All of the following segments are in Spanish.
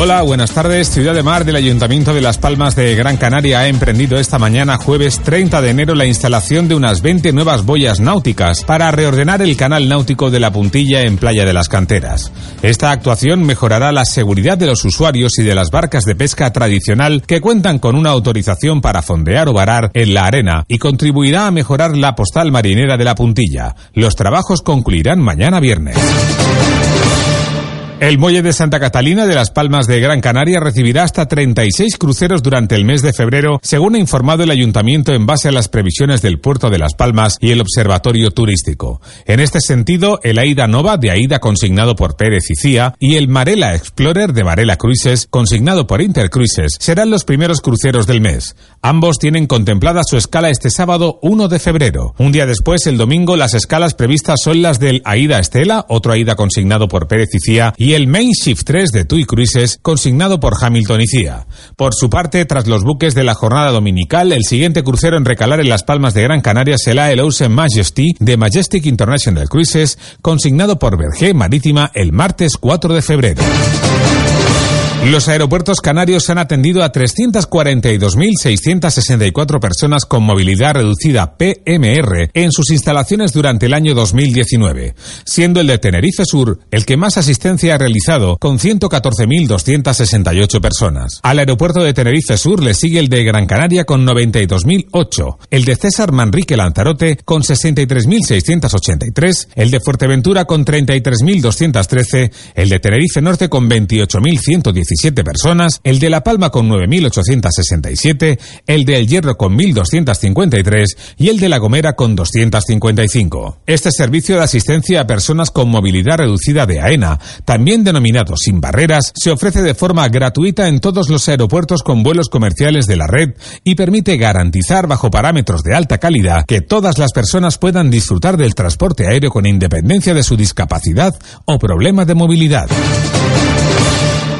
Hola, buenas tardes. Ciudad de Mar del Ayuntamiento de Las Palmas de Gran Canaria ha emprendido esta mañana, jueves 30 de enero, la instalación de unas 20 nuevas boyas náuticas para reordenar el canal náutico de la Puntilla en Playa de las Canteras. Esta actuación mejorará la seguridad de los usuarios y de las barcas de pesca tradicional que cuentan con una autorización para fondear o varar en la arena y contribuirá a mejorar la postal marinera de la Puntilla. Los trabajos concluirán mañana viernes. El muelle de Santa Catalina de las Palmas de Gran Canaria recibirá hasta 36 cruceros durante el mes de febrero, según ha informado el ayuntamiento en base a las previsiones del puerto de Las Palmas y el observatorio turístico. En este sentido, el Aida Nova de Aida consignado por Pérez y Cía y el Marela Explorer de Marela Cruises consignado por Intercruises serán los primeros cruceros del mes. Ambos tienen contemplada su escala este sábado 1 de febrero. Un día después, el domingo, las escalas previstas son las del Aida Estela, otro Aida consignado por Pérez y Cía, y el Main Shift 3 de TUI Cruises, consignado por Hamilton y Cía. Por su parte, tras los buques de la jornada dominical, el siguiente crucero en recalar en las Palmas de Gran Canaria será el Ocean Majesty de Majestic International Cruises, consignado por Berger Marítima el martes 4 de febrero. Los aeropuertos canarios han atendido a 342.664 personas con movilidad reducida PMR en sus instalaciones durante el año 2019, siendo el de Tenerife Sur el que más asistencia ha realizado con 114.268 personas. Al aeropuerto de Tenerife Sur le sigue el de Gran Canaria con 92.008, el de César Manrique Lanzarote con 63.683, el de Fuerteventura con 33.213, el de Tenerife Norte con 28.110 17 personas, el de La Palma con 9.867, el de El Hierro con 1.253 y el de La Gomera con 255. Este servicio de asistencia a personas con movilidad reducida de AENA, también denominado Sin Barreras, se ofrece de forma gratuita en todos los aeropuertos con vuelos comerciales de la red y permite garantizar bajo parámetros de alta calidad que todas las personas puedan disfrutar del transporte aéreo con independencia de su discapacidad o problema de movilidad.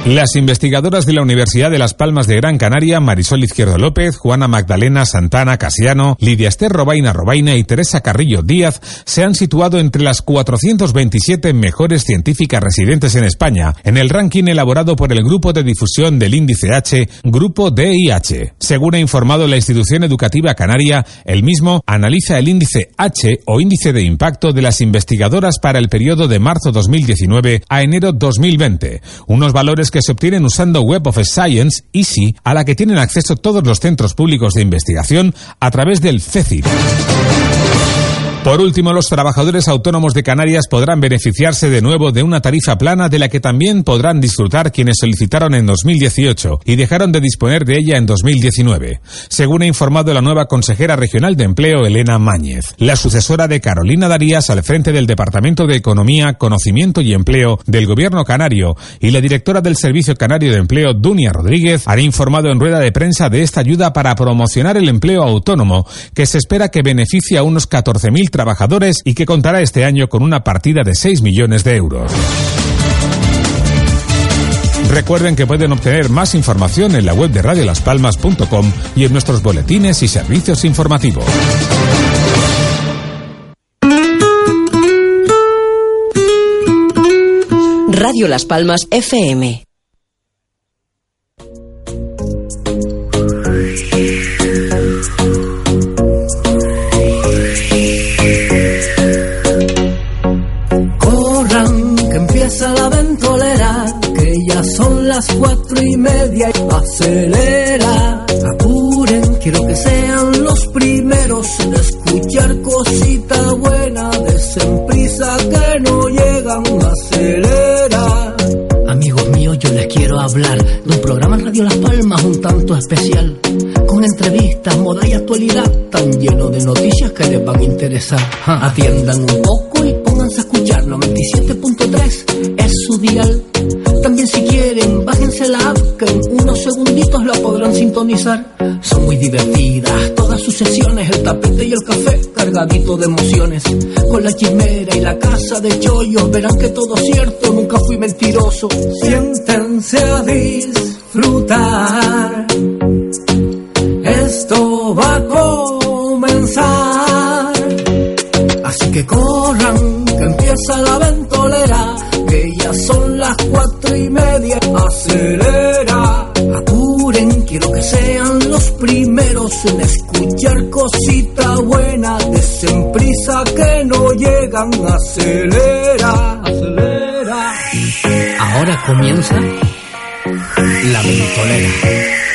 Las investigadoras de la Universidad de Las Palmas de Gran Canaria, Marisol Izquierdo López, Juana Magdalena Santana Casiano, Lidia Esther Robaina Robaina y Teresa Carrillo Díaz se han situado entre las 427 mejores científicas residentes en España en el ranking elaborado por el Grupo de Difusión del Índice H, Grupo DIH. Según ha informado la institución educativa canaria, el mismo analiza el índice H o índice de impacto de las investigadoras para el periodo de marzo 2019 a enero 2020, unos valores que se obtienen usando Web of Science, EASY, a la que tienen acceso todos los centros públicos de investigación a través del CECID. Por último, los trabajadores autónomos de Canarias podrán beneficiarse de nuevo de una tarifa plana de la que también podrán disfrutar quienes solicitaron en 2018 y dejaron de disponer de ella en 2019, según ha informado la nueva consejera regional de empleo Elena Máñez, la sucesora de Carolina Darías al frente del Departamento de Economía, Conocimiento y Empleo del Gobierno Canario y la directora del Servicio Canario de Empleo Dunia Rodríguez han informado en rueda de prensa de esta ayuda para promocionar el empleo autónomo que se espera que beneficie a unos 14.000 trabajadores y que contará este año con una partida de 6 millones de euros. Recuerden que pueden obtener más información en la web de radiolaspalmas.com y en nuestros boletines y servicios informativos. Radio Las Palmas FM. las cuatro y media y acelera. Apuren, quiero que sean los primeros en escuchar cosita buena. Desenprisa que no llegan, acelera. Amigos míos, yo les quiero hablar de un programa en Radio Las Palmas un tanto especial. Con entrevistas, moda y actualidad, tan lleno de noticias que les van a interesar. Ah. Atiendan un poco y pónganse a escuchar. 97.3 es su dial. Si quieren, bájense la app que en unos segunditos la podrán sintonizar. Son muy divertidas todas sus sesiones, el tapete y el café cargadito de emociones. Con la chimera y la casa de chollos verán que todo es cierto, nunca fui mentiroso. Siéntense a disfrutar. Esto va a comenzar. Así que corran, que empieza la ventolera, llegan, acelera, acelera. Ahora comienza la ventolera.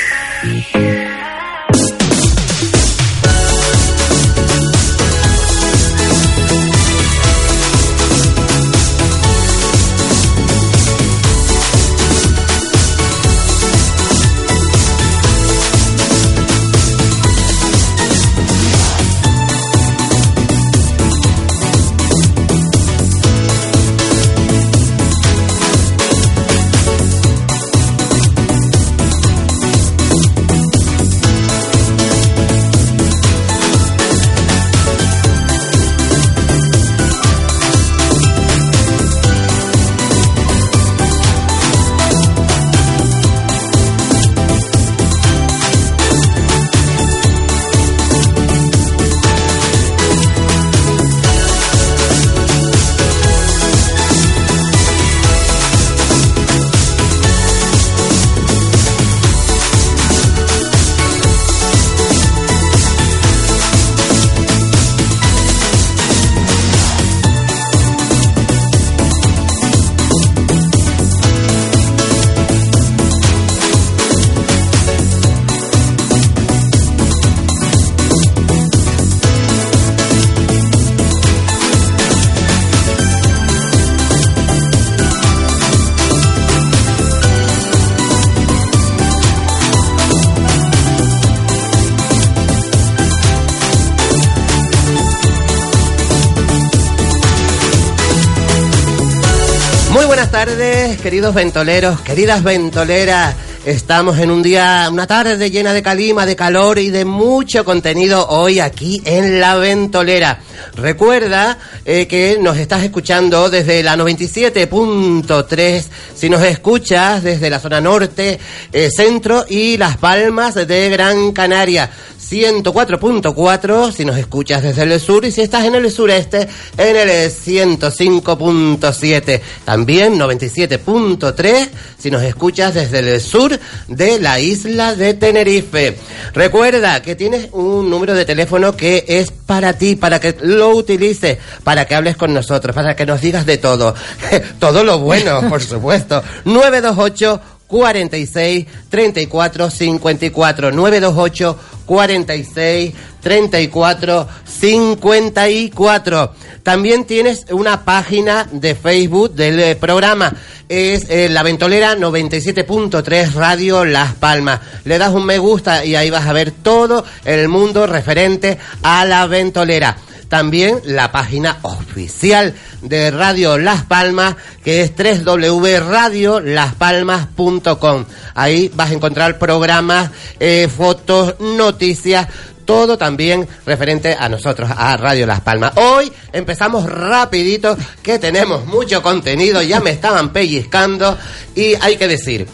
Queridos ventoleros, queridas ventoleras. Estamos en un día, una tarde llena de calima, de calor y de mucho contenido hoy aquí en La Ventolera. Recuerda eh, que nos estás escuchando desde la 97.3, si nos escuchas desde la zona norte, eh, centro y Las Palmas de Gran Canaria. 104.4 si nos escuchas desde el sur y si estás en el sureste en el 105.7 también 97.3 si nos escuchas desde el sur de la isla de Tenerife. Recuerda que tienes un número de teléfono que es para ti para que lo utilices para que hables con nosotros para que nos digas de todo. Todo lo bueno por supuesto. 928 46 34 54 928 46 34 54. También tienes una página de Facebook del eh, programa. Es eh, La Ventolera 97.3 Radio Las Palmas. Le das un me gusta y ahí vas a ver todo el mundo referente a La Ventolera también la página oficial de Radio Las Palmas, que es www.radiolaspalmas.com. Ahí vas a encontrar programas, eh, fotos, noticias, todo también referente a nosotros, a Radio Las Palmas. Hoy empezamos rapidito, que tenemos mucho contenido, ya me estaban pellizcando y hay que decir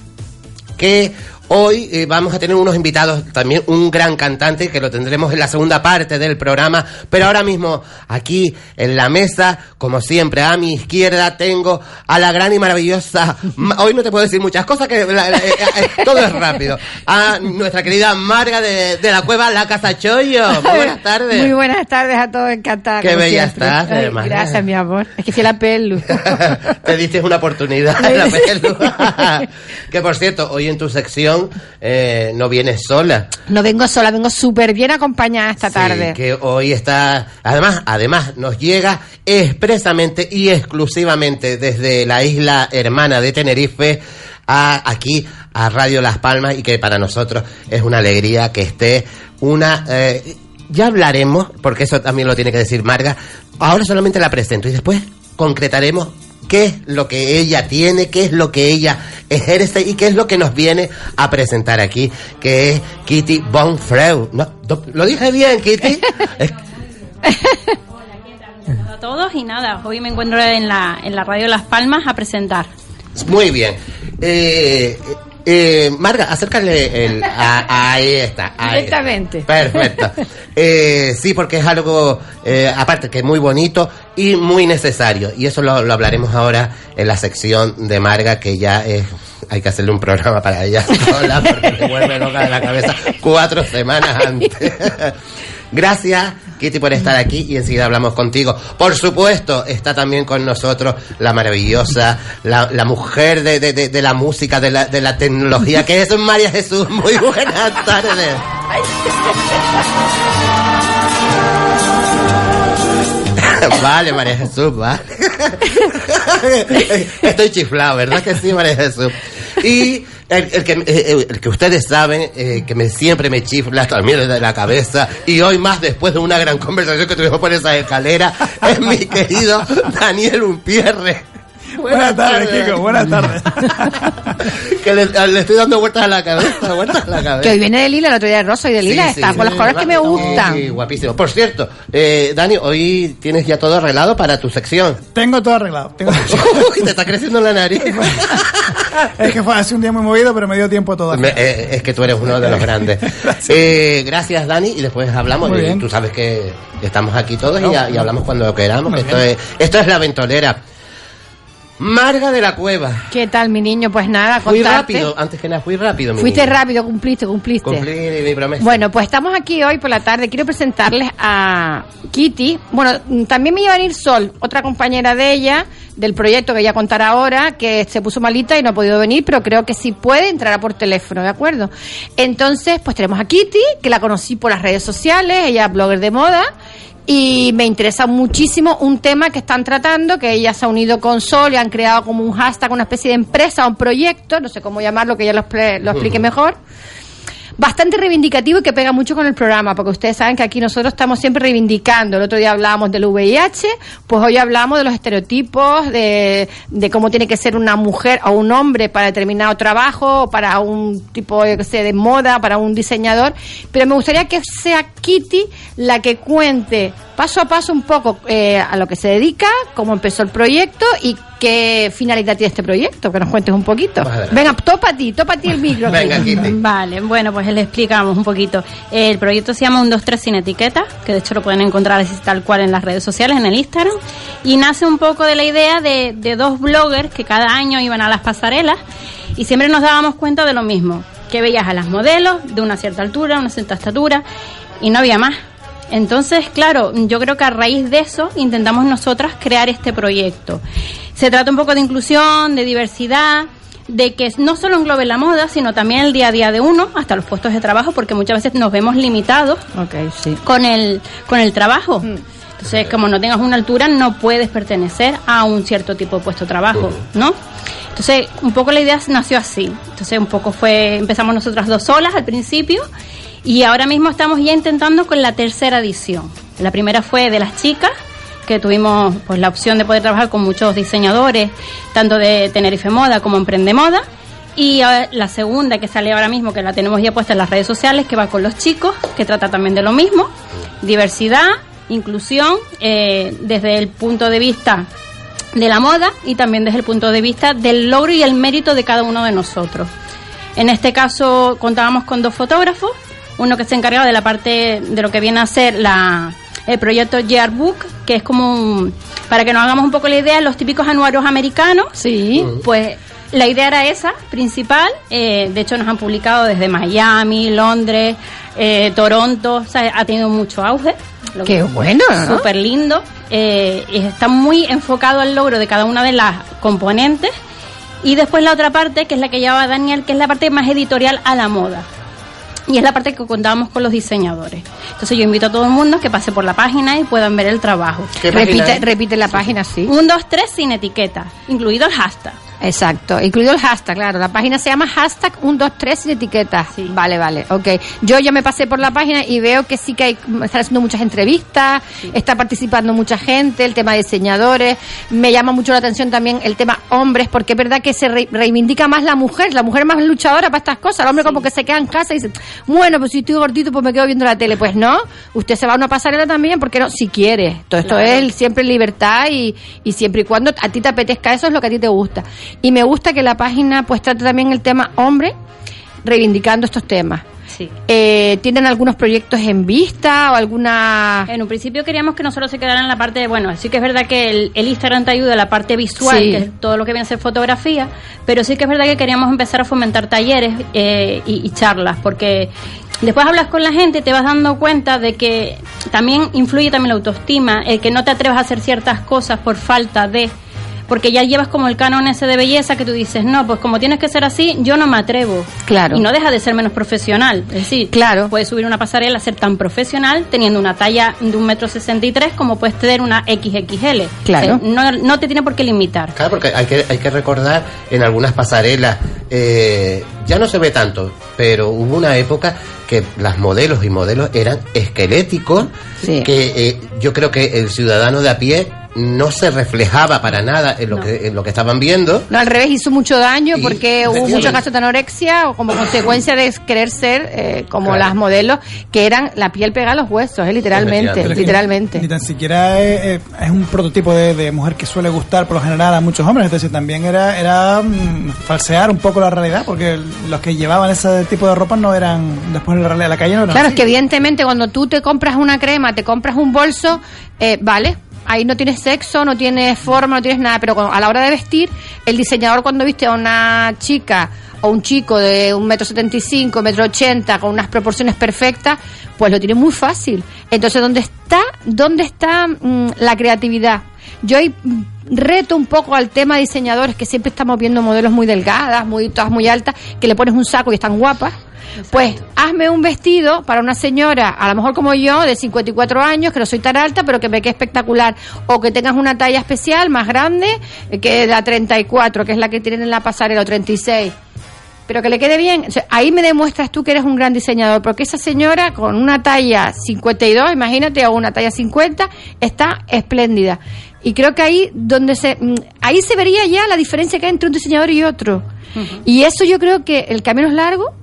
que Hoy eh, vamos a tener unos invitados, también un gran cantante que lo tendremos en la segunda parte del programa, pero ahora mismo aquí en la mesa, como siempre, a mi izquierda tengo a la gran y maravillosa, ma- hoy no te puedo decir muchas cosas, que la- la- eh, eh, todo es rápido, a nuestra querida Marga de, de la Cueva La Casa Chollo. Muy buenas tardes. Muy buenas tardes a todos, encantada. Qué bella estás, hermana. Gracias, mi amor. Es que a la pelu. Te diste una oportunidad. la pelu. que por cierto, hoy en tu sección eh, no vienes sola. No vengo sola, vengo súper bien acompañada esta Sí, tarde. que hoy está, además, además nos llega expresamente y exclusivamente desde la isla hermana de Tenerife a aquí a Radio Las Palmas y que para nosotros es una alegría que esté una... eh, ya hablaremos, porque eso también lo tiene que decir Marga. Ahora solamente la presento y después concretaremos qué es lo que ella tiene, qué es lo que ella ejerce y qué es lo que nos viene a presentar aquí, que es Kitty Bonfreu. No, ¿Lo dije bien, Kitty? Hola a todos y nada, hoy me encuentro en la, en la radio Las Palmas a presentar. Muy bien. Eh, eh, Marga, acércale el... a- ahí está. ahí. Directamente. Perfecto. Eh, sí, porque es algo, eh, aparte que muy bonito y muy necesario. Y eso lo, lo hablaremos ahora en la sección de Marga, que ya es... Hay que hacerle un programa para ella sola porque se vuelve loca de la cabeza cuatro semanas antes. Gracias, Kitty, por estar aquí y enseguida hablamos contigo. Por supuesto, está también con nosotros la maravillosa, la, la mujer de, de- de- la música, de la, de la tecnología, que es María Jesús. Muy buenas tardes. Vale, María Jesús, vale. Estoy chiflado, ¿verdad que sí, María Jesús? Y el, el que, eh, el que ustedes saben, eh, que me, siempre me chifla también de la cabeza, y hoy más después de una gran conversación que tuvimos por esa escalera, es mi querido Daniel Umpierre. Buenas tardes, Kiko, buenas tardes. que le, le estoy dando vueltas a la cabeza, vueltas a la cabeza. Que hoy viene de lila, el otro día de rosa y de lila. Sí, está sí, con los colores que me gustan. Sí, guapísimo. Por cierto, eh, Dani, hoy tienes ya todo arreglado para tu sección. Tengo todo arreglado. tengo- Uy, te está creciendo la nariz. es que fue hace un día muy movido, pero me dio tiempo todo. Me- eh, es que tú eres uno de los grandes. Eh, gracias, Dani, y después hablamos. Muy Y bien. Tú sabes que estamos aquí todos y, No, hablamos cuando queramos. Muy que Esto es, esto es la ventolera. Marga de la Cueva. ¿Qué tal, mi niño? Pues nada, Fui contarte. rápido, antes que nada, fui rápido. mi Fuiste niño. rápido, cumpliste, cumpliste. Cumplí mi promesa. Bueno, pues estamos aquí hoy por la tarde. Quiero presentarles a Kitty. Bueno, también me iba a venir Sol, otra compañera de ella, del proyecto que ella contará ahora, que se puso malita y no ha podido venir, pero creo que si puede entrará por teléfono, ¿de acuerdo? Entonces, pues tenemos a Kitty, que la conocí por las redes sociales, ella es blogger de moda. Y me interesa muchísimo un tema que están tratando, que ella se ha unido con Sol y han creado como un hashtag, una especie de empresa, un proyecto, no sé cómo llamarlo, que ella lo, lo explique mejor bastante reivindicativo y que pega mucho con el programa, porque ustedes saben que aquí nosotros estamos siempre reivindicando. El otro día hablábamos del VIH, pues hoy hablamos de los estereotipos, de, de cómo tiene que ser una mujer o un hombre para determinado trabajo, o para un tipo yo qué sé, de moda, para un diseñador. Pero me gustaría que sea Kitty la que cuente paso a paso un poco eh, a lo que se dedica, cómo empezó el proyecto y qué finalidad tiene este proyecto, que nos cuentes un poquito. Venga, topa a ti, topa a ti el micro. Venga, Kitty. Vale, bueno, pues le explicamos un poquito. El proyecto se llama Un 2 3 sin etiqueta, que de hecho lo pueden encontrar tal cual en las redes sociales, en el Instagram, y nace un poco de la idea de, de dos bloggers que cada año iban a las pasarelas y siempre nos dábamos cuenta de lo mismo, que veías a las modelos de una cierta altura, una cierta estatura, y no había más. Entonces, claro, yo creo que a raíz de eso intentamos nosotras crear este proyecto. Se trata un poco de inclusión, de diversidad, de que no solo englobe la moda, sino también el día a día de uno, hasta los puestos de trabajo, porque muchas veces nos vemos limitados sí. con el, con el trabajo. Entonces, como no tengas una altura, no puedes pertenecer a un cierto tipo de puesto de trabajo, ¿no? Entonces, un poco la idea nació así. Entonces, un poco fue, empezamos nosotras dos solas al principio y ahora mismo estamos ya intentando con la tercera edición. La primera fue de las chicas, que tuvimos pues la opción de poder trabajar con muchos diseñadores, tanto de Tenerife Moda como Emprende Moda. Y eh, la segunda que sale ahora mismo, que la tenemos ya puesta en las redes sociales, que va con los chicos, que trata también de lo mismo, diversidad, inclusión, eh, desde el punto de vista de la moda y también desde el punto de vista del logro y el mérito de cada uno de nosotros. En este caso contábamos con dos fotógrafos, uno que se encargaba de la parte de lo que viene a ser la, el proyecto Yearbook, que es como un, para que nos hagamos un poco la idea, los típicos anuarios americanos. Sí. Pues la idea era esa, principal. eh, de hecho, nos han publicado desde Miami, Londres, eh, Toronto. O sea, ha tenido mucho auge. lo Qué que- bueno, ¿no? Súper lindo. eh, y está muy enfocado al logro de cada una de las componentes. Y después la otra parte, que es la que llevaba Daniel, que es la parte más editorial a la moda. Y es la parte que contábamos con los diseñadores. Entonces yo invito a todo el mundo que pase por la página y puedan ver el trabajo. Repite la página, sí. Un, dos, tres sin etiqueta, incluido el hashtag. Exacto, incluido el hashtag, claro. La página se llama hashtag 123 sin etiqueta. Vale, vale, ok. Yo ya me pasé por la página y veo que sí que hay, están haciendo muchas entrevistas, está participando mucha gente, el tema de diseñadores. Me llama mucho la atención también el tema hombres, porque es verdad que se re- reivindica más la mujer, la mujer más luchadora para estas cosas. El hombre como que se queda en casa y dice, bueno, pues si estoy gordito, pues me quedo viendo la tele. Pues no, usted se va a una pasarela también, porque no, si quiere. Todo esto Claro. es siempre libertad y, y siempre y cuando a ti te apetezca eso es lo que a ti te gusta. Y me gusta que la página pues trate también el tema hombre, reivindicando estos temas. Sí. Eh, ¿Tienen algunos proyectos en vista o alguna...? En un principio queríamos que nosotros se quedaran en la parte de, bueno, sí que es verdad que el, el Instagram te ayuda a la parte visual, Sí. que es todo lo que viene a ser fotografía, pero sí que es verdad que queríamos empezar a fomentar talleres eh, y, y charlas, porque después hablas con la gente y te vas dando cuenta de que también influye también la autoestima, el que no te atrevas a hacer ciertas cosas por falta de porque ya llevas como el canon ese de belleza que tú dices, no, pues como tienes que ser así, yo no me atrevo. Claro. Y no deja de ser menos profesional. Es decir, Claro. puedes subir una pasarela, ser tan profesional, teniendo una talla de un metro sesenta y tres como puedes tener una XXL. Claro. O sea, no, no te tiene por qué limitar. Claro, porque hay que, hay que recordar en algunas pasarelas, eh, ya no se ve tanto, pero hubo una época que las modelos y modelos eran esqueléticos, Sí. que eh, yo creo que el ciudadano de a pie no se reflejaba para nada en lo, No. que, en lo que estaban viendo. No, al revés, hizo mucho daño Y, porque hubo muchos casos de anorexia o como consecuencia de querer ser eh, como Claro. las modelos que eran la piel pegada a los huesos, eh, literalmente, es que literalmente. Ni tan siquiera es, es- un prototipo de, de mujer que suele gustar por lo general a muchos hombres. Es decir, también era, era mm, falsear un poco la realidad, porque los que llevaban ese tipo de ropa no eran, después en la la calle no eran Claro, es que evidentemente cuando tú te compras una crema, te compras un bolso, eh, vale, ahí no tienes sexo, no tienes forma, no tienes nada, pero cuando- a la hora de vestir, el diseñador cuando viste a una chica o un chico de un metro setenta y cinco, metro ochenta, con unas proporciones perfectas, pues lo tiene muy fácil. Entonces, ¿dónde está, dónde está mm, la creatividad? Yo ahí mm, reto un poco al tema de diseñadores que siempre estamos viendo modelos muy delgadas, muy todas muy altas, que le pones un saco y están guapas. Pues hazme un vestido para una señora, a lo mejor como yo, de 54 años, que no soy tan alta, pero que me quede espectacular. O que tengas una talla especial más grande, eh, que la 34, que es la que tienen en la pasarela, o 36. Pero que le quede bien. O sea, ahí me demuestras tú que eres un gran diseñador, porque esa señora con una talla 52, imagínate, o una talla 50, está espléndida. Y creo que ahí donde se mm, ahí se vería ya la diferencia que hay entre un diseñador y otro. Y eso yo creo que el camino es largo,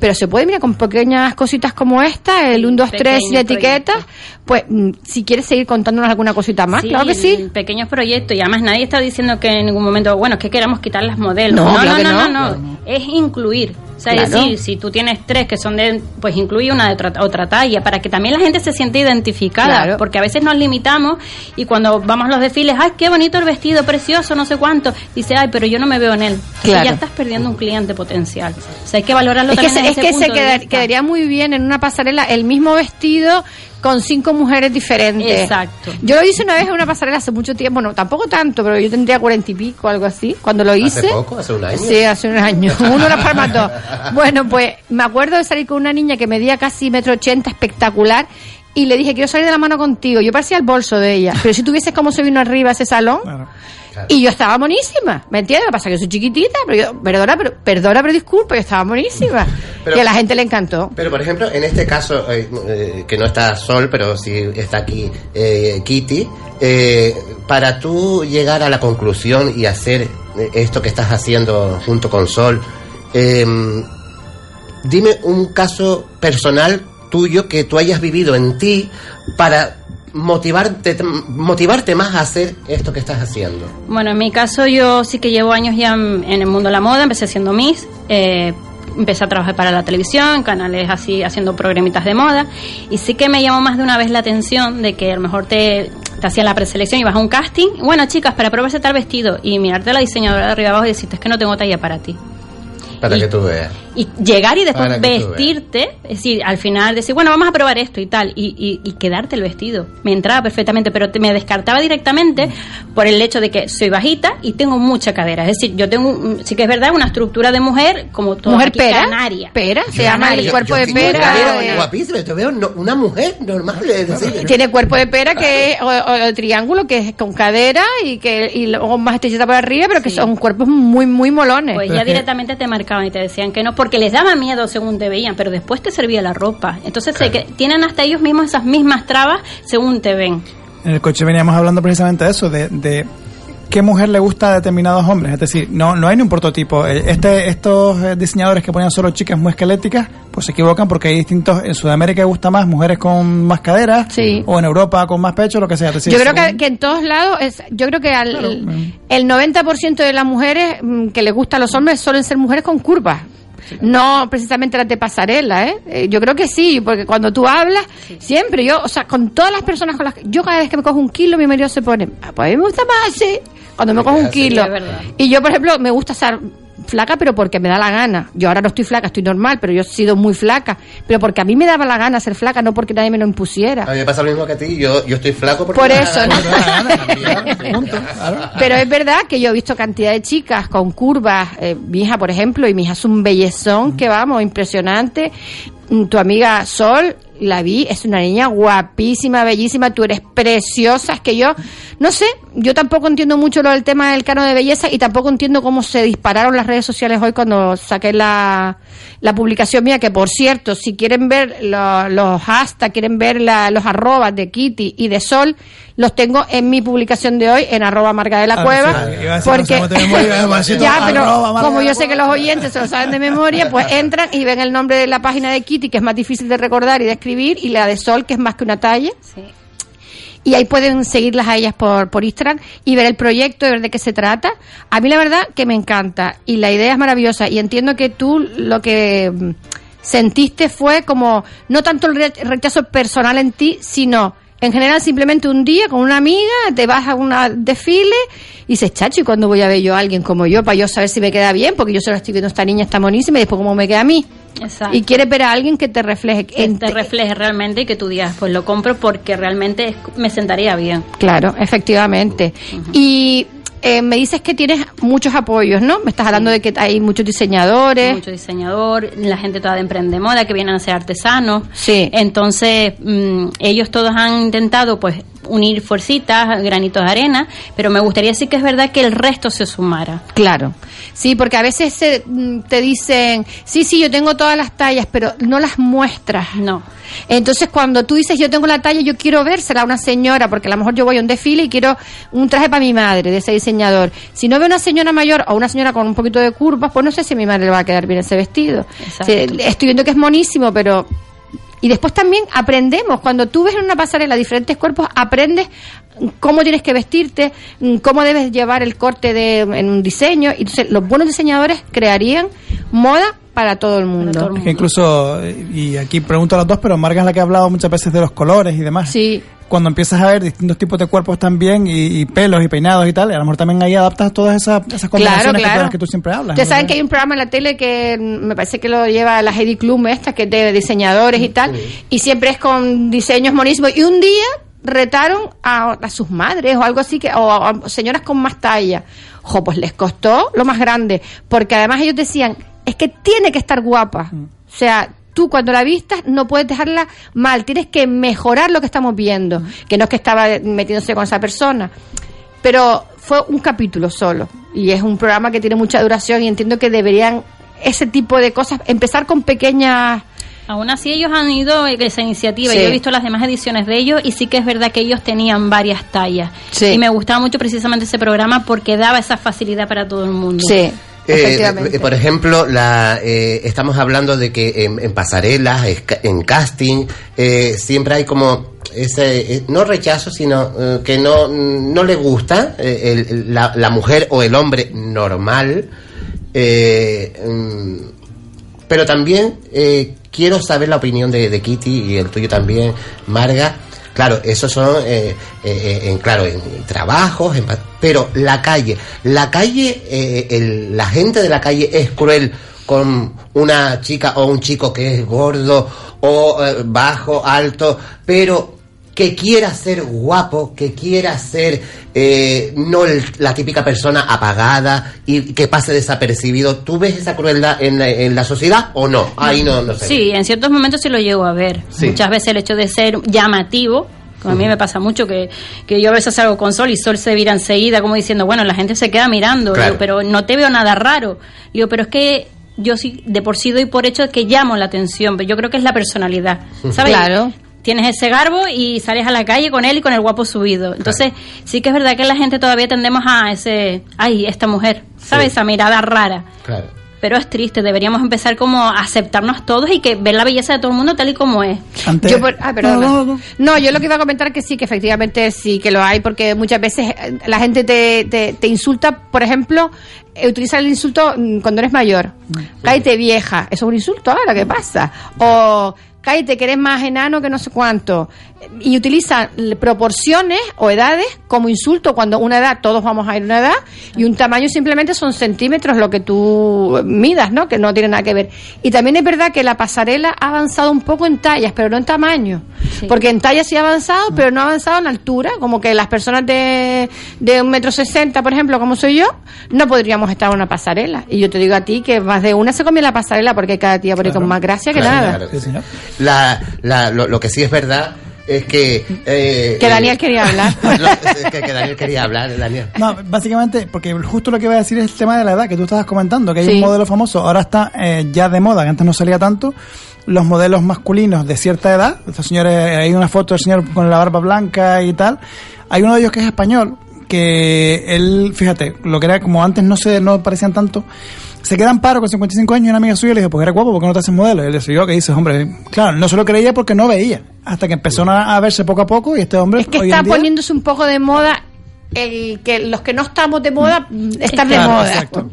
pero se puede, mira, con pequeñas cositas como esta, el 1, 2, 3 y etiquetas, pues mm, si quieres seguir contándonos alguna cosita más, claro que sí. Pequeños proyectos y además nadie está diciendo que en ningún momento, bueno, es que queramos quitar las modelos. No, No, claro no, que no, no. no, no. Es incluir. O sea, Claro. decir, si tú tienes tres que son de, pues incluye una de otra, otra talla para que también la gente se siente identificada. Claro. Porque a veces nos limitamos y cuando vamos a los desfiles, ay, qué bonito el vestido, precioso, no sé cuánto. Dice, ay, pero yo no me veo en él. Entonces ya estás perdiendo un cliente potencial. O sea, hay que valorarlo Es que, también se, es que ese se punto de queda- vista. quedaría muy bien en una pasarela el mismo vestido con cinco mujeres diferentes. Exacto. Yo lo hice una vez en una pasarela hace mucho tiempo, bueno, tampoco tanto, pero yo tendría cuarenta y pico, algo así, cuando lo hice. ¿Hace poco? ¿Hace un año? Sí, hace un año. Uno era para dos. Bueno, pues me acuerdo de salir con una niña que medía casi metro ochenta, espectacular, y le dije, quiero salir de la mano contigo. Yo parecía el bolso de ella, pero si tuvieses cómo se vino arriba a ese salón, Claro. y yo estaba monísima, ¿me entiendes? Lo que pasa es que soy chiquitita, pero yo, perdona, pero, perdona, pero disculpa, yo estaba monísima. Pero- y a la gente le encantó. Pero, por ejemplo, en este caso, eh, eh, que no está Sol, pero sí está aquí eh, Kitty, para tú llegar a la conclusión y hacer esto que estás haciendo junto con Sol, eh, dime un caso personal tuyo que tú hayas vivido en ti para motivarte, motivarte más a hacer esto que estás haciendo. Bueno, en mi caso yo sí que llevo años ya en, en el mundo de la moda, empecé siendo Miss, eh, empecé a trabajar para la televisión, canales así haciendo programitas de moda y sí que me llamó más de una vez la atención de que a lo mejor te, te hacían la preselección y vas a un casting, bueno chicas, para probarse tal vestido y mirarte a la diseñadora de arriba abajo y decirte es que no tengo talla para ti. Para Y- que tú veas. Y llegar y después Para vestirte, es decir, al final decir, bueno, vamos a probar esto y tal, y, y, y quedarte el vestido. Me entraba perfectamente, pero te- me descartaba directamente por el hecho de que soy bajita y tengo mucha cadera. Es decir, yo tengo, un- sí que es verdad, una estructura de mujer como toda Mujer aquí, pera. canaria. Pera, se llama el cuerpo de Yo pera. eh, guapísima, te veo no- una mujer normal, es decir, Tiene cuerpo de pera que es, o, triángulo que es con cadera y que y luego más estrechita por arriba, pero que Sí. son cuerpos muy muy molones. Pues ya directamente te marcaban y te decían que no, porque les daba miedo según te veían, pero después te servía la ropa. Entonces se que tienen hasta ellos mismos esas mismas trabas según te ven. En el coche veníamos hablando precisamente de eso, de, de qué mujer le gusta a determinados hombres. Es decir, no, no hay ni un prototipo. Eh, Este, estos eh, diseñadores que ponían solo chicas muy esqueléticas, pues se equivocan porque hay distintos. En Sudamérica gusta más mujeres con más caderas, Sí. o en Europa con más pecho, lo que sea. Decir, yo creo que, según- que en todos lados, es, yo creo que al, Claro, el, el 90% de las mujeres mm, que les gustan los hombres suelen ser mujeres con curvas. No precisamente las de pasarela, ¿eh? Eh, Yo creo que sí, porque cuando tú hablas, siempre yo, o sea, con todas las personas con las que. Yo cada vez que me cojo un kilo, mi marido se pone, "Ah, pues a mí me gusta más así, cuando me cojo un kilo. Y yo, por ejemplo, me gusta estar flaca, pero porque me da la gana. Yo ahora no estoy flaca, estoy normal, pero yo he sido muy flaca. Pero porque a mí me daba la gana ser flaca, no porque nadie me lo impusiera. a mí me pasa lo mismo que a ti, yo, yo estoy flaco porque Por me da eso, la ¿no? gana. Punto, claro. Pero es verdad que yo he visto cantidad de chicas con curvas, eh, mi hija, por ejemplo, y mi hija es un bellezón que vamos, impresionante. Mm, Tu amiga Sol, la vi, es una niña guapísima, bellísima, tú eres preciosa, es que yo, no sé, yo tampoco entiendo mucho lo del tema del cano de belleza y tampoco entiendo cómo se dispararon las redes sociales hoy cuando saqué la, la publicación mía, que por cierto, si quieren ver lo- los hashtags, quieren ver la- los arrobas de Kitty y de Sol, los tengo en mi publicación de hoy, en arroba marca de la Ah, cueva, sí, porque de ya, pero como yo sé que los oyentes se lo saben de memoria, pues entran y ven el nombre de la página de Kitty, que es más difícil de recordar y de escribir, y la de Sol, que es más que una talla. Sí. Y ahí pueden seguirlas a ellas por, por Instagram y ver el proyecto y ver de qué se trata. A mí la verdad que me encanta y la idea es maravillosa y entiendo que tú lo que mm, sentiste fue como no tanto el re- rechazo personal en ti, sino en general simplemente un día con una amiga te vas a un desfile y dices, chacho, ¿y cuándo voy a ver yo a alguien como yo para yo saber si me queda bien? Porque yo solo estoy viendo esta niña, está monísima y después cómo me queda a mí. Exacto. Y quieres ver a alguien que te refleje. que te refleje realmente y que tú digas, pues lo compro porque realmente me sentaría bien. Claro, efectivamente. Y eh, me dices que tienes muchos apoyos, ¿no? Me estás hablando de que hay muchos diseñadores. Mucho diseñador, la gente toda de Emprende Moda que vienen a ser artesanos. Sí. Entonces, mm, ellos todos han intentado, pues, unir fuercitas, granitos de arena, pero me gustaría sí que es verdad que el resto se sumara. Claro. Sí, porque a veces se, mm, te dicen, sí, sí, yo tengo todas las tallas, pero no las muestras. No. Entonces, cuando tú dices, yo tengo la talla, yo quiero vérsela a una señora, porque a lo mejor yo voy a un desfile y quiero un traje para mi madre, de ese diseñador. Si no veo una señora mayor o una señora con un poquito de curvas, pues no sé si a mi madre le va a quedar bien ese vestido. Exacto. Sí, estoy viendo que es monísimo, pero... Y después también aprendemos, cuando tú ves en una pasarela diferentes cuerpos, aprendes cómo tienes que vestirte, mm, cómo debes llevar el corte de, en un diseño. Y entonces, los buenos diseñadores crearían moda para todo el mundo. todo el Es que incluso, eh, y aquí pregunto a los dos, pero Marga es la que ha hablado muchas veces de los colores y demás. Sí. Cuando empiezas a ver distintos tipos de cuerpos también, y, y pelos y peinados y tal, a lo mejor también ahí adaptas todas esas, esas combinaciones que, las que tú siempre hablas. Ustedes ¿no? saben que hay un programa en la tele que mm, me parece que lo lleva la Heidi Klum, esta, que es de diseñadores y tal, y siempre es con diseños monísimos. Y un día retaron a, a sus madres o algo así, que o a, a señoras con más talla. Jo, pues les costó lo más grande, porque además ellos decían, es que tiene que estar guapa. O sea, tú cuando la vistas no puedes dejarla mal, tienes que mejorar lo que estamos viendo, que no es que estaba metiéndose con esa persona pero fue un capítulo solo y es un programa que tiene mucha duración y entiendo que deberían ese tipo de cosas empezar con pequeñas Aún así ellos han ido en esa iniciativa. Sí. Yo he visto las demás ediciones de ellos y sí que es verdad que ellos tenían varias tallas. Sí. Y me gustaba mucho precisamente ese programa porque daba esa facilidad para todo el mundo. sí Eh, efectivamente eh, por ejemplo, la, eh, estamos hablando de que en, en pasarelas, en casting, eh, siempre hay como ese, eh, no rechazo, sino eh, que no, no le gusta eh, el- el- la, la mujer o el hombre normal. eh, mm, pero también eh, quiero saber la opinión de, Kitty y el tuyo también, Marga. Claro, esos son, eh, eh, eh, en, claro, en trabajos, en pero la calle, la calle, eh, el- la gente de la calle es cruel con, una chica o un chico que es gordo o bajo, alto, pero que quiera ser guapo, que quiera ser eh, no el- la típica persona apagada y que pase desapercibido. ¿Tú ves esa crueldad en la, en la sociedad o no? Ahí no, no sé. Sí, en ciertos momentos sí lo llego a ver. Sí. Muchas veces el hecho de ser llamativo, como a mí me pasa mucho, que, que yo a veces salgo con Sol y Sol se vira enseguida como diciendo, bueno, la gente se queda mirando, Claro. Digo, pero no te veo nada raro. Digo, pero es que yo sí, de por sí doy por hecho que llamo la atención, pero yo creo que es la personalidad, ¿sabes? Claro. Tienes ese garbo y sales a la calle con él y con el guapo subido. Entonces, sí que es verdad que la gente todavía tendemos a ese, ay, esta mujer, ¿sabes? Sí. Esa mirada rara. Claro. Pero es triste, deberíamos empezar como a aceptarnos todos y que ver la belleza de todo el mundo tal y como es. Antes- Yo por- ah, perdona. No, no, no. No, yo lo que iba a comentar que sí, que efectivamente sí que lo hay, porque muchas veces eh, la gente te, te, te insulta, por ejemplo, eh, utiliza el insulto mm, cuando eres mayor. Cállate vieja, eso es un insulto ahora, ¿qué pasa? O cállate que eres más enano que no sé cuánto. Y utilizan proporciones o edades como insulto cuando una edad, todos vamos a ir a una edad, y un tamaño simplemente son centímetros lo que tú midas, ¿no? Que no tiene nada que ver. Y también es verdad que la pasarela ha avanzado un poco en tallas, pero no en tamaño. Sí. Porque en tallas sí ha avanzado, pero no ha avanzado en altura, como que las personas de, de un metro sesenta, por ejemplo, como soy yo, no podríamos estar en una pasarela. Y yo te digo a ti que más de una se come la pasarela porque hay cada tía por ahí con más gracia que Claro, nada. claro. Sí, señor. La, la- lo, lo que sí es verdad es que... eh, Que eh, Daniel quería hablar. que, que Daniel quería hablar, Daniel. No, básicamente, porque justo lo que iba a decir es el tema de la edad que tú estabas comentando, que hay Sí. un modelo famoso, ahora está eh, ya de moda, que antes no salía tanto, los modelos masculinos de cierta edad. Estos señores, hay una foto del señor con la barba blanca y tal. Hay uno de ellos que es español, que él, fíjate, lo que era como antes no se no parecían tanto. Se queda en paro con 55 años y una amiga suya le dijo, pues eres guapo, ¿por qué no te haces modelo? Y él decidió que dices, hombre, claro, no se lo creía porque no veía. Hasta que empezó a, verse poco a poco y este hombre... Es que hoy está en día- poniéndose un poco de moda el que los que no estamos de moda mm, están de moda, exacto.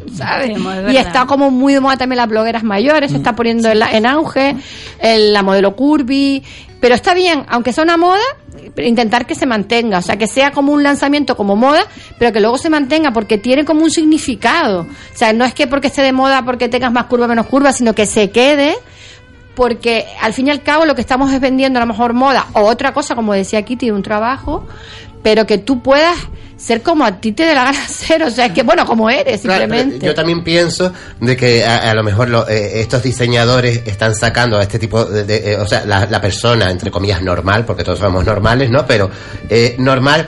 y está como muy de moda también las blogueras mayores, se está poniendo en, la- en auge el- la modelo curvy, pero está bien, aunque sea una moda, intentar que se mantenga, o sea, que sea como un lanzamiento como moda, pero que luego se mantenga porque tiene como un significado. O sea, no es que porque esté de moda porque tengas más curva menos curva, sino que se quede porque al fin y al cabo lo que estamos es vendiendo a lo mejor moda o otra cosa, como decía Kitty, un trabajo, pero que tú puedas ser como a ti te dé la gana ser, o sea, es que bueno, como eres, Claro, simplemente. yo también pienso de que a, a lo mejor lo- eh, estos diseñadores están sacando a este tipo de, de- eh, o sea, la, la persona, entre comillas, normal, porque todos somos normales, ¿no? Pero eh, normal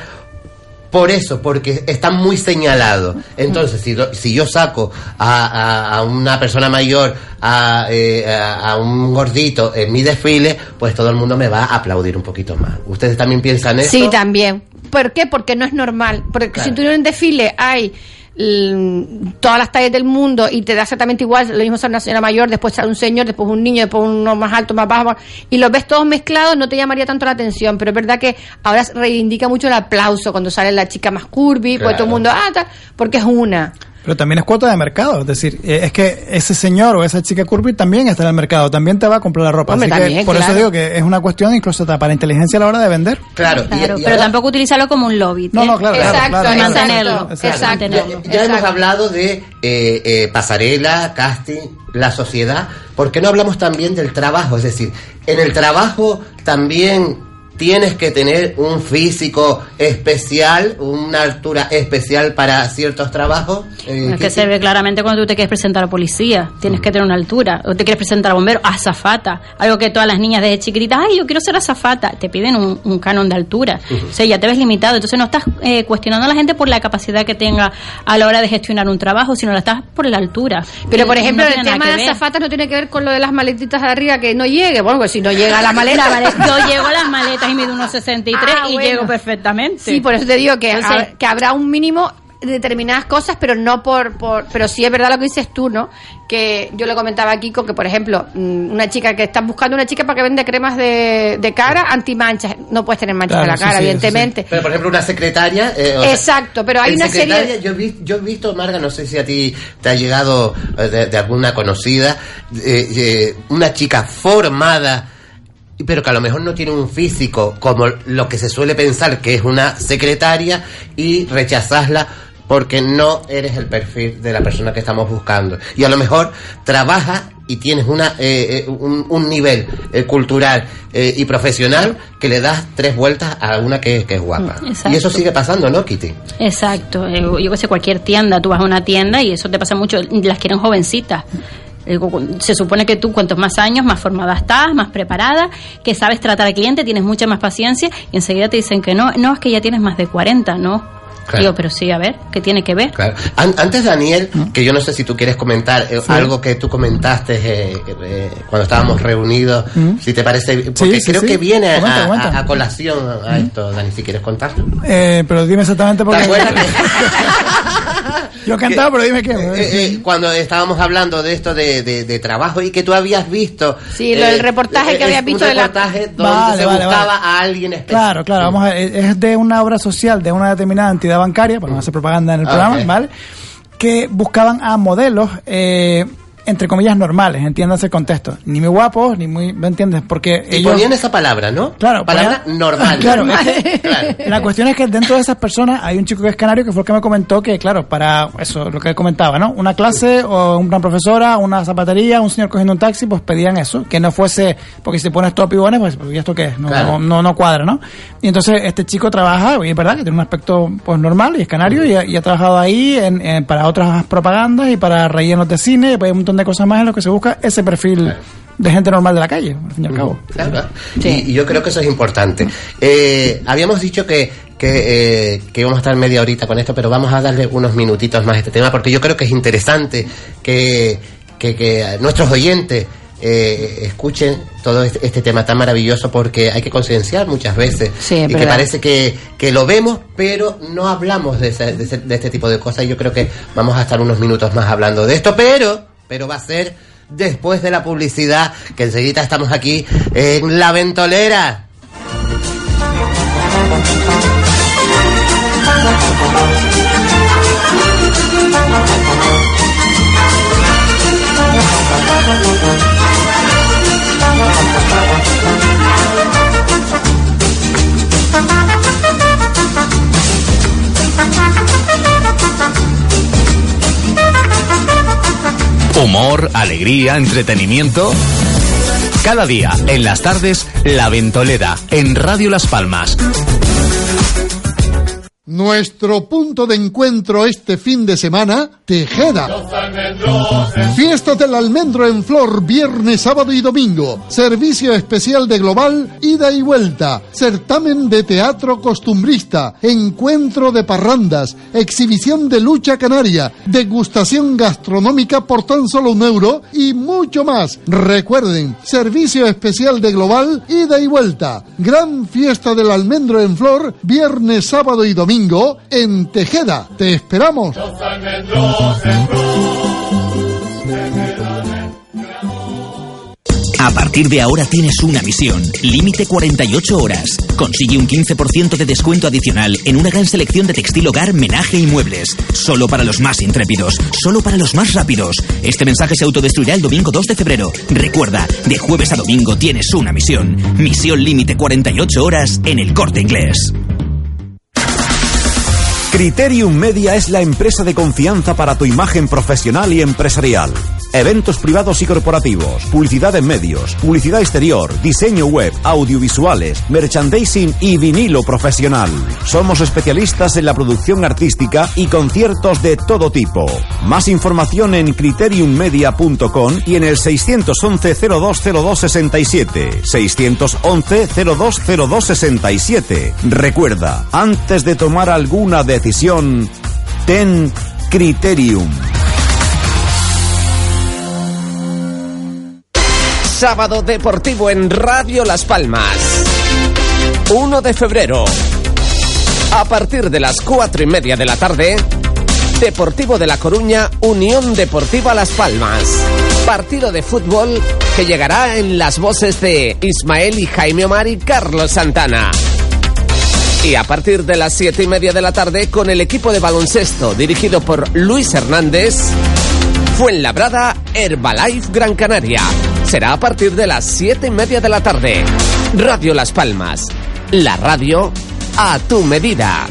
por eso, porque está muy señalado. Entonces, si, do- si yo saco a, a- a una persona mayor, a, eh, a, a un gordito en mi desfile, pues todo el mundo me va a aplaudir un poquito más. ¿Ustedes también piensan eso? Sí, también. ¿Por qué? Porque no es normal. Porque Claro. si tú en un desfile hay todas las tallas del mundo y te da exactamente igual, lo mismo ser una señora mayor, después ser un señor, después un niño, después uno más alto, más bajo, y los ves todos mezclados, no te llamaría tanto la atención. Pero es verdad que ahora reivindica mucho el aplauso cuando sale la chica más curvy, pues Claro. todo el mundo, ah, porque es una. Pero también es cuota de mercado, es decir, eh, es que ese señor o esa chica curvy también está en el mercado, también te va a comprar la ropa. Hombre, Así que por eso digo que es una cuestión incluso para inteligencia a la hora de vender. Claro, Claro, y pero ahora- tampoco utilizarlo como un lobby. No, ¿eh? no, claro, claro, Exacto, claro, claro. mantenerlo. exacto, Exacto. Ya, exacto. ya hemos hablado de eh, eh, pasarela, casting, la sociedad. ¿Por qué no hablamos también del trabajo? Es decir, en el trabajo también tienes que tener un físico especial, una altura especial para ciertos trabajos. Eh, Es ¿qué- que se ve claramente cuando tú te quieres presentar a policía, tienes que tener una altura, o te quieres presentar a bombero, a azafata, algo que todas las niñas desde chiquititas, ay, yo quiero ser azafata, te piden un, un canon de altura, o sea, ya te ves limitado, entonces no estás eh, cuestionando a la gente por la capacidad que tenga a la hora de gestionar un trabajo, sino la estás por la altura. Pero por No ejemplo, el tema de ver. azafatas no tiene que ver con lo de las maletitas de arriba que no llegue. Bueno, pues si no llega la maleta. La maleta- yo llego a las maletas y mido unos 63 Ah, y bueno. llego perfectamente. Sí, por eso te digo que, Entonces- que habrá un mínimo de determinadas cosas, pero no por, por... Pero sí es verdad lo que dices tú, ¿no? Que yo le comentaba a Kiko que, por ejemplo, mm, una chica que está buscando una chica para que vende cremas de, de cara antimanchas. No puedes tener manchas Claro, en la cara, sí, evidentemente. Pero por ejemplo una secretaria... eh, sea, Exacto, pero hay una serie... secretaria, Yo he, vi- yo he visto, Marga, no sé si a ti te ha llegado eh, de, de alguna conocida, eh, eh, una chica formada, pero que a lo mejor no tiene un físico como lo que se suele pensar que es una secretaria y rechazasla porque no eres el perfil de la persona que estamos buscando. Y a lo mejor trabaja y tienes una eh, eh, un, un nivel eh, cultural eh, y profesional que le das tres vueltas a una que, que es guapa. Mm, exacto. Y eso sigue pasando, ¿no, Kitty? Exacto, yo que sé, cualquier tienda, tú vas a una tienda y eso te pasa mucho, las quieren jovencitas. Eh, Se supone que tú cuantos más años, más formada estás, más preparada, que sabes tratar al cliente, tienes mucha más paciencia y enseguida te dicen que no, no, es que ya tienes más de 40, ¿no? Claro. Digo, pero sí, a ver, ¿qué tiene que ver? Claro. An- antes, Daniel, que yo no sé si tú quieres comentar eh, algo que tú comentaste eh, eh, cuando estábamos reunidos, Mm. si te parece, porque sí, creo sí. que viene a- Comenta, a, comenta. a- a colación a esto, Dani, si quieres contarlo. Eh, pero dime exactamente por ¿Te qué. Yo he cantado, pero dime qué. Eh, eh, cuando estábamos hablando de esto de, de- de trabajo y que tú habías visto. Sí, lo del reportaje que eh, habías un visto de la- reportaje donde Vale, se vale, buscaba vale. a alguien específico. Claro, claro, vamos a ver, es de una obra social de una determinada entidad bancaria, para no hacer propaganda en el Ah, programa. ¿vale? Que buscaban a modelos, eh, entre comillas, normales, entiéndase el contexto. Ni muy guapos, ni muy, ¿me entiendes? Porque Y ellos... ponían esa palabra, ¿no? Claro, Palabra normal. Claro, es que- Claro. La cuestión es que dentro de esas personas hay un chico que es canario que fue el que me comentó que, claro, para eso, lo que comentaba, ¿no? Una clase o una profesora, una zapatería, un señor cogiendo un taxi, pues pedían eso, que no fuese, porque si te pones todo pibones, pues, ¿y esto qué es? No, Claro. no, no, no cuadra, ¿no? Y entonces este chico trabaja, y es verdad que tiene un aspecto pues normal y es canario y ha, y ha trabajado ahí en, en- para otras propagandas y para rellenos de cine y pues hay un montón de cosas más en lo que se busca ese perfil de gente normal de la calle, al fin y al cabo. Claro. Y, y yo creo que eso es importante. Eh, habíamos dicho que, que, eh, que íbamos a estar media horita con esto, pero vamos a darle unos minutitos más a este tema, porque yo creo que es interesante que, que, que nuestros oyentes eh, escuchen todo este, este tema tan maravilloso, porque hay que concienciar muchas veces. Sí, y que parece que, que lo vemos, pero no hablamos de, ese- de ese- de este tipo de cosas. Y yo creo que vamos a estar unos minutos más hablando de esto, pero, pero va a ser después de la publicidad, que enseguida estamos aquí en La Ventolera. Humor, alegría, entretenimiento. Cada día, en las tardes, La Ventolera, en Radio Las Palmas. Nuestro punto de encuentro este fin de semana, Tejeda. Fiesta del almendro en flor, viernes, sábado y domingo. Servicio especial de Global, ida y vuelta. Certamen de teatro costumbrista. Encuentro de parrandas. Exhibición de lucha canaria. Degustación gastronómica por tan solo un euro. Y mucho más. Recuerden, servicio especial de Global, ida y vuelta. Gran fiesta del almendro en flor, viernes, sábado y domingo en Tejeda. Te esperamos. A partir de ahora tienes una misión. Límite 48 horas. Consigue un 15% de descuento adicional en una gran selección de textil hogar, menaje y muebles. Solo para los más intrépidos. Solo para los más rápidos. Este mensaje se autodestruirá el domingo 2 de febrero. Recuerda, de jueves a domingo tienes una misión. Misión límite 48 horas en el corte inglés. Criterium Media es la empresa de confianza para tu imagen profesional y empresarial. Eventos privados y corporativos, publicidad en medios, publicidad exterior, diseño web, audiovisuales, merchandising y vinilo profesional. Somos especialistas en la producción artística y conciertos de todo tipo. Más información en criteriummedia.com y en el 611 020267. 611 020267. Recuerda, antes de tomar alguna decisión, ten criterium. Sábado Deportivo en Radio Las Palmas. 1 de febrero. A partir de las cuatro y media de la tarde, Deportivo de La Coruña, Unión Deportiva Las Palmas. Partido de fútbol que llegará en las voces de Ismael y Jaime Omar y Carlos Santana. Y a partir de las siete y media de la tarde, con el equipo de baloncesto dirigido por Luis Hernández, Fuenlabrada Herbalife Gran Canaria. Será a partir de las siete y media de la tarde. Radio Las Palmas. La radio a tu medida.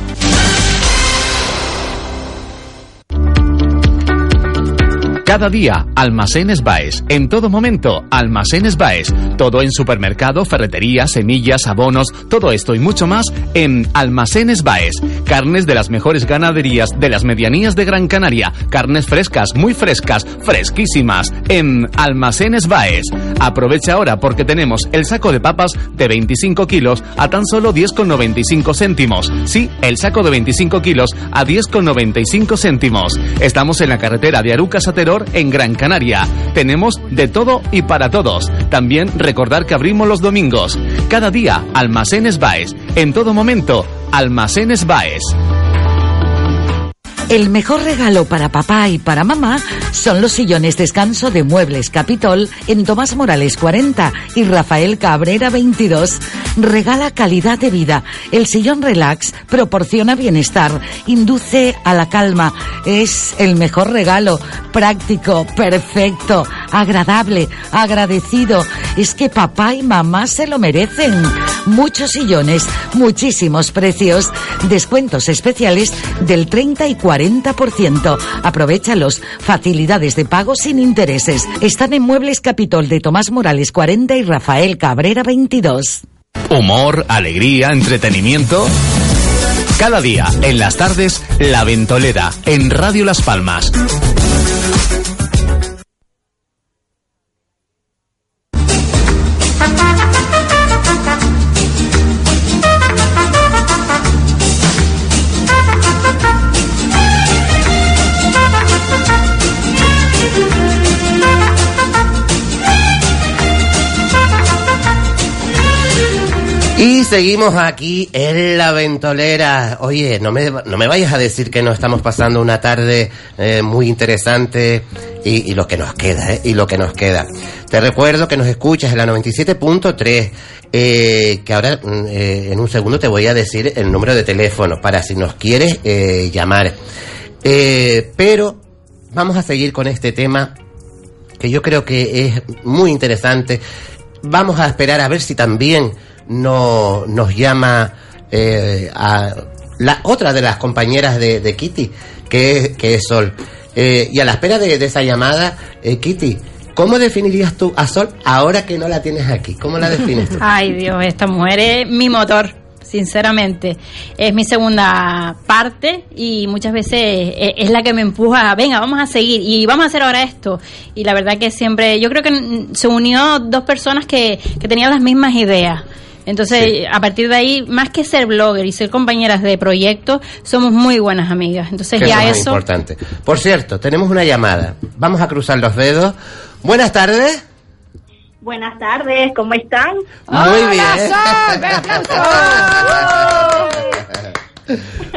Cada día, Almacenes Baes. En todo momento, Almacenes Baes. Todo en supermercado, ferretería, semillas, abonos, todo esto y mucho más en Almacenes Baes. Carnes de las mejores ganaderías de las medianías de Gran Canaria. Carnes frescas, muy frescas, fresquísimas. En Almacenes Baes. Aprovecha ahora porque tenemos el saco de papas de 25 kilos a tan solo 10,95 céntimos. Sí, el saco de 25 kilos a 10,95 céntimos. Estamos en la carretera de Arucas a Teror en Gran Canaria. Tenemos de todo y para todos. También recordar que abrimos los domingos. Cada día, Almacenes Baes. En todo momento, Almacenes Baes. El mejor regalo para papá y para mamá son los sillones descanso de Muebles Capitol en Tomás Morales 40 y Rafael Cabrera 22. Regala calidad de vida. El sillón relax proporciona bienestar, induce a la calma. Es el mejor regalo. Práctico, perfecto, agradable, agradecido. Es que papá y mamá se lo merecen. Muchos sillones, muchísimos precios. Descuentos especiales del 30 y 40%. Aprovechalos. Facilidades de pago sin intereses. Están en Muebles Capitol de Tomás Morales 40 y Rafael Cabrera 22. Humor, alegría, entretenimiento. Cada día, en las tardes, La Ventolera, en Radio Las Palmas. Seguimos aquí en la ventolera. Oye, no me, no me vayas a decir que no estamos pasando una tarde eh, muy interesante y, lo que nos queda, ¿eh? Y lo que nos queda. Te recuerdo que nos escuchas en la 97.3, eh, que ahora mm, eh, en un segundo te voy a decir el número de teléfono para si nos quieres eh, llamar. Pero vamos a seguir con este tema que yo creo que es muy interesante. Vamos a esperar a ver si también no, nos llama eh, a la otra de las compañeras de, de Kitty, que es, que es Sol. Eh, y a la espera de, esa llamada, eh, Kitty, ¿cómo definirías tú a Sol ahora que no la tienes aquí? ¿Cómo la defines tú? Ay, Dios, esta mujer es mi motor, sinceramente. Es mi segunda parte y muchas veces e- es la que me empuja, venga, vamos a seguir y vamos a hacer ahora esto. Y la verdad que siempre, yo creo que se unió dos personas que, que tenían las mismas ideas. Entonces, a partir de ahí, más que ser blogger y ser compañeras de proyecto, somos muy buenas amigas. Entonces, es ya eso... importante. Por cierto, tenemos una llamada. Vamos a cruzar los dedos. Buenas tardes. Buenas tardes, ¿cómo están? Muy bien.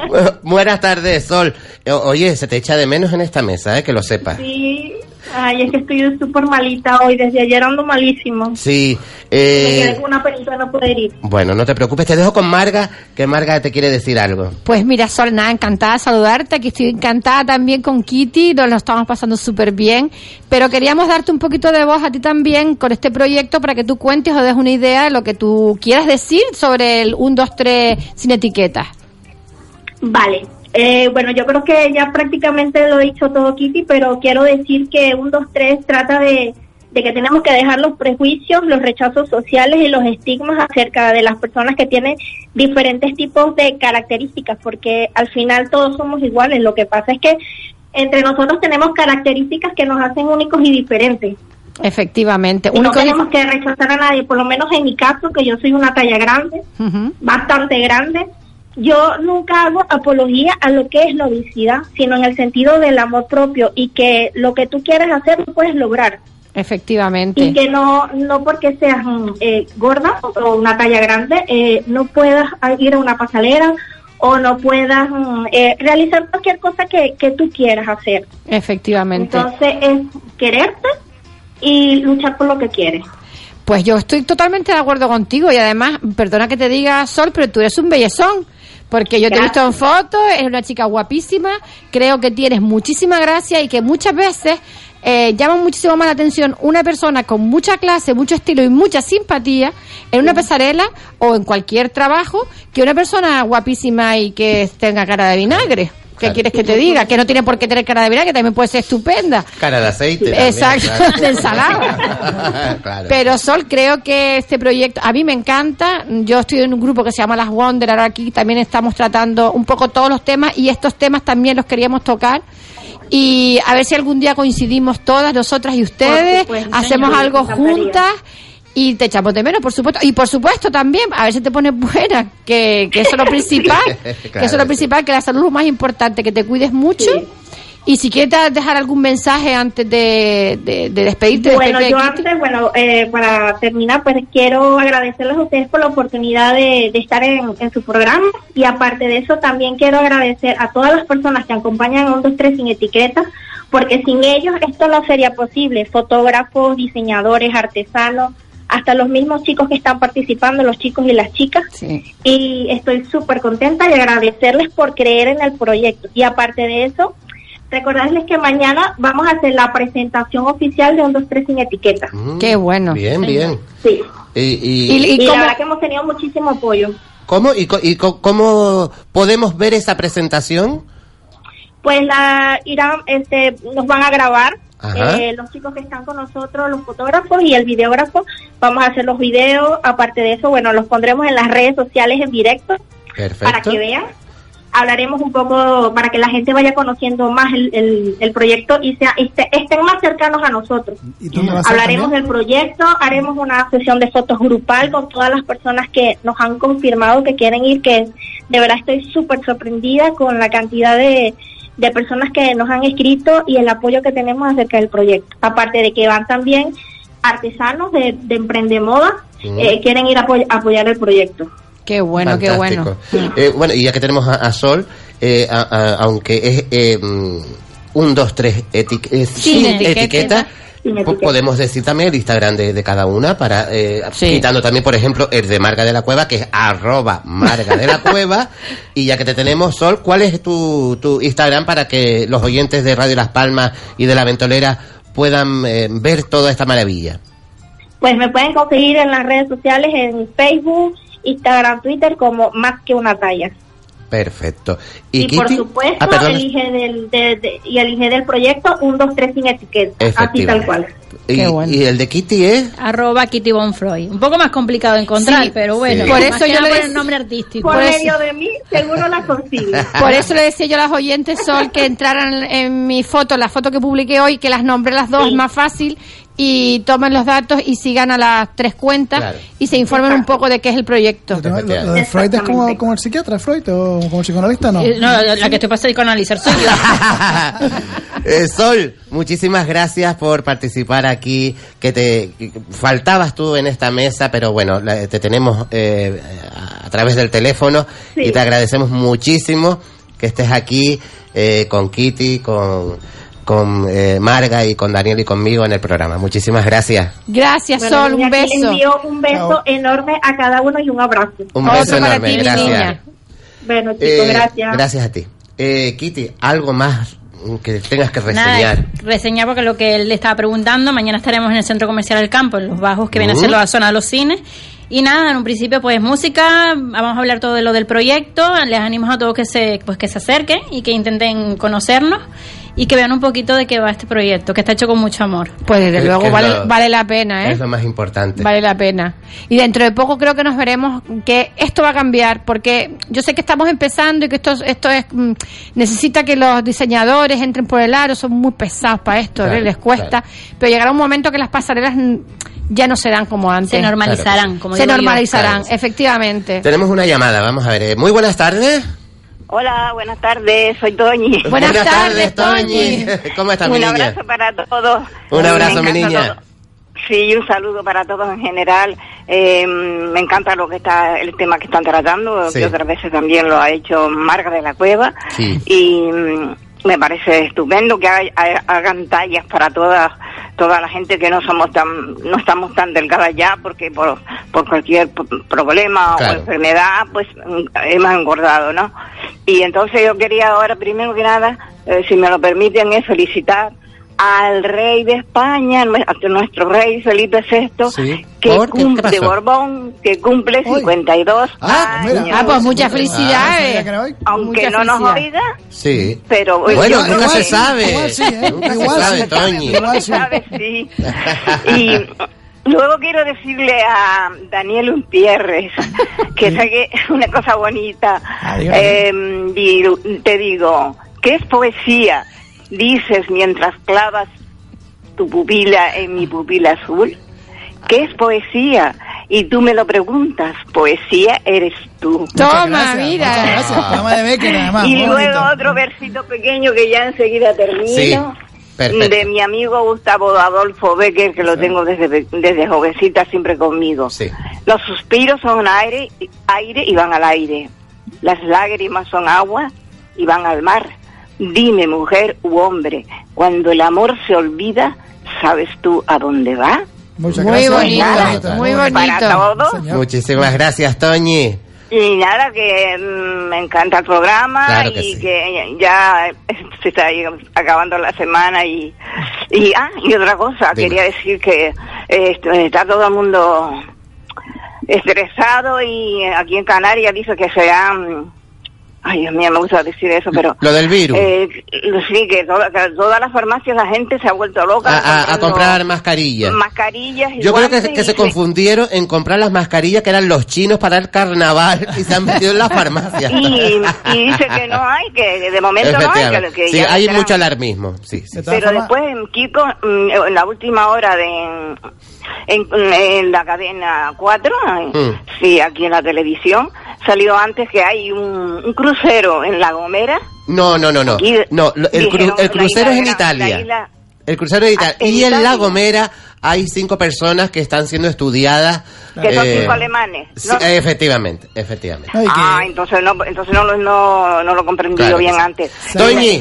Bu- Buenas tardes, Sol. Oye, se te echa de menos en esta mesa, eh, que lo sepas. Sí, ay, es que estoy súper malita hoy, desde ayer ando malísimo. Sí. Me quedé Eh, con una pelita no poder ir. bueno, no te preocupes, te dejo con Marga, que Marga te quiere decir algo. Pues mira, Sol, nada, encantada de saludarte. Aquí estoy encantada también con Kitty, nos lo estamos pasando súper bien. Pero queríamos darte un poquito de voz a ti también con este proyecto para que tú cuentes o des una idea de lo que tú quieras decir sobre el 1, 2, 3 sin etiquetas. Vale. Eh, bueno, yo creo que ya prácticamente lo he dicho todo, Kitty, pero quiero decir que un 2, 3 trata de, de que tenemos que dejar los prejuicios, los rechazos sociales y los estigmas acerca de las personas que tienen diferentes tipos de características, porque al final todos somos iguales. Lo que pasa es que entre nosotros tenemos características que nos hacen únicos y diferentes. Efectivamente. Y no tenemos que rechazar a nadie, por lo menos en mi caso, que yo soy una talla grande, bastante grande. Yo nunca hago apología a lo que es la obesidad, sino en el sentido del amor propio y que lo que tú quieres hacer lo puedes lograr. Efectivamente. Y que no, no porque seas eh, gorda o una talla grande, eh, no puedas ir a una pasarela o no puedas mm, eh, realizar cualquier cosa que, que tú quieras hacer. Efectivamente. Entonces es quererte y luchar por lo que quieres. Pues yo estoy totalmente de acuerdo contigo y además, perdona que te diga Sol, pero tú eres un bellezón. Porque yo te he visto en fotos, eres una chica guapísima, creo que tienes muchísima gracia y que muchas veces eh, llama muchísimo más la atención una persona con mucha clase, mucho estilo y mucha simpatía en una pasarela o en cualquier trabajo que una persona guapísima y que tenga cara de vinagre. ¿Qué quieres que te diga? Que no tiene por qué tener cara de vinagre, que también puede ser estupenda. Cara de aceite. también, Exacto, claro. de ensalada. Claro. Pero Sol, creo que este proyecto a mí me encanta. Yo estoy en un grupo que se llama Las Wonder. Ahora aquí también estamos tratando un poco todos los temas y estos temas también los queríamos tocar. Y a ver si algún día coincidimos todas, nosotras y ustedes, hacemos algo encantaría. Y te echamos de menos, por supuesto. Y por supuesto también, a ver si te pones buena, que, que eso es lo principal, que eso es lo principal, que la salud es lo más importante, que te cuides mucho. Y si quieres dejar algún mensaje antes de, de, de despedirte. Bueno, despedirte yo antes, bueno, eh, para terminar, pues quiero agradecerles a ustedes por la oportunidad de, de estar en, en su programa y aparte de eso también quiero agradecer a todas las personas que acompañan a un 2, 3 sin etiqueta porque sin ellos esto no sería posible, fotógrafos, diseñadores, artesanos, hasta los mismos chicos que están participando, los chicos y las chicas. Y estoy súper contenta y agradecerles por creer en el proyecto. Y aparte de eso, recordarles que mañana vamos a hacer la presentación oficial de un 2, 3 sin etiqueta. Qué bueno. Bien, bien. Sí. Y, y- Y, la verdad que hemos tenido muchísimo apoyo. ¿Cómo, y, co- y co- cómo podemos ver esa presentación? Pues la irán, este, nos van a grabar. Eh, los chicos que están con nosotros, los fotógrafos y el videógrafo. Vamos a hacer los videos. Aparte de eso, bueno, los pondremos en las redes sociales en directo para que vean. Hablaremos un poco para que la gente vaya conociendo más el, el- el proyecto y sea, este- estén más cercanos a nosotros. Hablaremos también? del proyecto, haremos una sesión de fotos grupal con todas las personas que nos han confirmado que quieren ir, que de verdad estoy súper sorprendida con la cantidad de, de personas que nos han escrito y el apoyo que tenemos acerca del proyecto. Aparte de que van también artesanos de, de Emprendemoda, Mm. eh, quieren ir a apoy- a apoyar el proyecto. Qué bueno, qué bueno. Eh, bueno, y ya que tenemos a, a Sol, eh, a- a- aunque es eh, mm, un, dos, tres sin, etiqueta. etiqueta, Etiqueta. podemos decir también el Instagram de, de cada una para eh, quitando también, por ejemplo, el de Marga de la Cueva, que es arroba Marga de la Cueva. y ya que te tenemos, Sol, ¿cuál es tu, tu Instagram para que los oyentes de Radio Las Palmas y de La Ventolera puedan eh, ver toda esta maravilla? Pues me pueden conseguir en las redes sociales, en Facebook, Instagram, Twitter, como más que una talla. Perfecto. Y, ¿Y, por Kitty? supuesto, Ah, perdón. elige del, de- de- y elige del proyecto un 2, 3 sin etiqueta. Así tal cual. Y, y el de Kitty es... Arroba Kitty Bonfroy. Un poco más complicado de encontrar, Sí. pero bueno. Sí. Por eso yo le el nombre artístico. Por medio de mí, seguro la consigue. Por eso le decía yo a las oyentes, Sol, que entraran en mi foto, la foto que publiqué hoy, que las nombré las dos, es más fácil, y tomen los datos y sigan a las tres cuentas Claro. y se informen un poco de qué es el proyecto. Lo, lo de Freud es como, como el psiquiatra, Freud, o como el psicoanalista, ¿no? Eh, No, la que estoy para psicoanalizar soy yo. Eh, Sol, muchísimas gracias por participar aquí, que te que faltabas tú en esta mesa, pero bueno, la- te tenemos eh, a, a través del teléfono y te agradecemos muchísimo que estés aquí eh, con Kitty, con, con eh, Marga y con Daniel y conmigo en el programa. Muchísimas gracias. Gracias, Bueno, Sol, un beso. envío un beso enorme a cada uno y un abrazo. Un beso enorme, gracias. Bueno, chicos, Eh, gracias. Gracias a ti. Eh, Kitty, algo más que tengas que Nada, reseñar. reseñar porque lo que él le estaba preguntando, mañana estaremos en el Centro Comercial del Campo, en Los Bajos, que viene a ser Mm. la zona de los cines. Y nada, en un principio pues música, vamos a hablar todo de lo del proyecto, les animo a todos que se, pues que se acerquen y que intenten conocernos y que vean un poquito de qué va este proyecto, que está hecho con mucho amor. Pues desde Que- luego que vale, lo- vale la pena, ¿eh? Es lo más importante. Vale la pena. Y dentro de poco creo que nos veremos que esto va a cambiar, porque yo sé que estamos empezando y que esto, esto es mm, necesita que los diseñadores entren por el aro, son muy pesados para esto, Claro, ¿eh? les cuesta, pero llegará un momento que las pasarelas mm, ya no serán como antes. Se normalizarán, como Se digo yo. normalizarán, Claro. efectivamente. Tenemos una llamada, vamos a ver. Eh, Muy buenas tardes. Hola, buenas tardes, soy Toñi. Buenas Buenas tardes, Toñi. ¿Cómo estás, mi Un niña? abrazo para todos. Un abrazo, mi niña. todo. Sí, un saludo para todos en general. Eh, me encanta lo que está el tema que están tratando, Sí. que otras veces también lo ha hecho Marga de la Cueva. Sí. Y mm, me parece estupendo que hay- hay- hagan tallas para toda toda la gente que no somos tan no estamos tan delgadas ya porque por, por cualquier problema Claro. o enfermedad pues mm, hemos engordado no y entonces yo quería ahora primero que nada eh, si me lo permiten es felicitar al rey de España, a nuestro rey Felipe VI, que ¿Por qué? ¿Qué cumple, de? Borbón, que cumple 52 años. Ah, pues muchas felicidades. Aunque Muchas no nos oiga, Sí. pero Bueno, yo- nunca se sabe. Igual sí, ¿eh? Nunca se Igual sabe, sí. Toñi. Igual sí. Sí. Y luego quiero decirle a Daniel Umpierres que saque una cosa bonita. dígame. Eh, di- te digo, ¿qué es poesía? Dices mientras clavas tu pupila en mi pupila azul. ¿Qué es poesía? Y tú me lo preguntas, poesía eres tú. Toma, mira. y luego bonito. otro versito pequeño que ya enseguida termino. perfecto. De mi amigo Gustavo Adolfo Becker, que lo tengo desde, desde jovencita siempre conmigo. Sí. Los suspiros son aire, aire y van al aire. Las lágrimas son agua y van al mar. Dime, mujer u hombre, cuando el amor se olvida, ¿sabes tú a dónde va? Muchas Muy gracias. bonito, muy Para bonito. todos. Muchísimas gracias, Toñi. Y nada, que mm, me encanta el programa Claro que y sí. que ya se está ahí acabando la semana y, y ah, y otra cosa, Dime. quería decir que eh, está todo el mundo estresado y aquí en Canarias dice que se han... Ay, Dios mío, me gusta decir eso, pero... Lo del virus. Eh, sí, que, toda- que todas las farmacias la gente se ha vuelto loca. A, a- a comprando comprar mascarillas. mascarillas y Yo creo que, se confundieron en comprar las mascarillas que eran los chinos para el carnaval y se han metido en las farmacias. Y, y dice que no hay, que de momento no hay, que, que Sí, ya hay mucho alarmismo. Sí, sí. Pero después, Kiko, mm, en la última hora de en, en la cadena 4, Mm. sí, aquí en la televisión, salió antes que hay un, un crucero en La Gomera. No, no, no, no. Aquí No, el, cru- el crucero es en Italia. la isla- El crucero es en Italia. En y en Italia. La Gomera hay cinco personas que están siendo estudiadas. que son eh, cinco alemanes. sí, ¿no? efectivamente, efectivamente. Ah, entonces no, entonces no, lo- no, no lo comprendí Claro bien sí. antes. Toñi.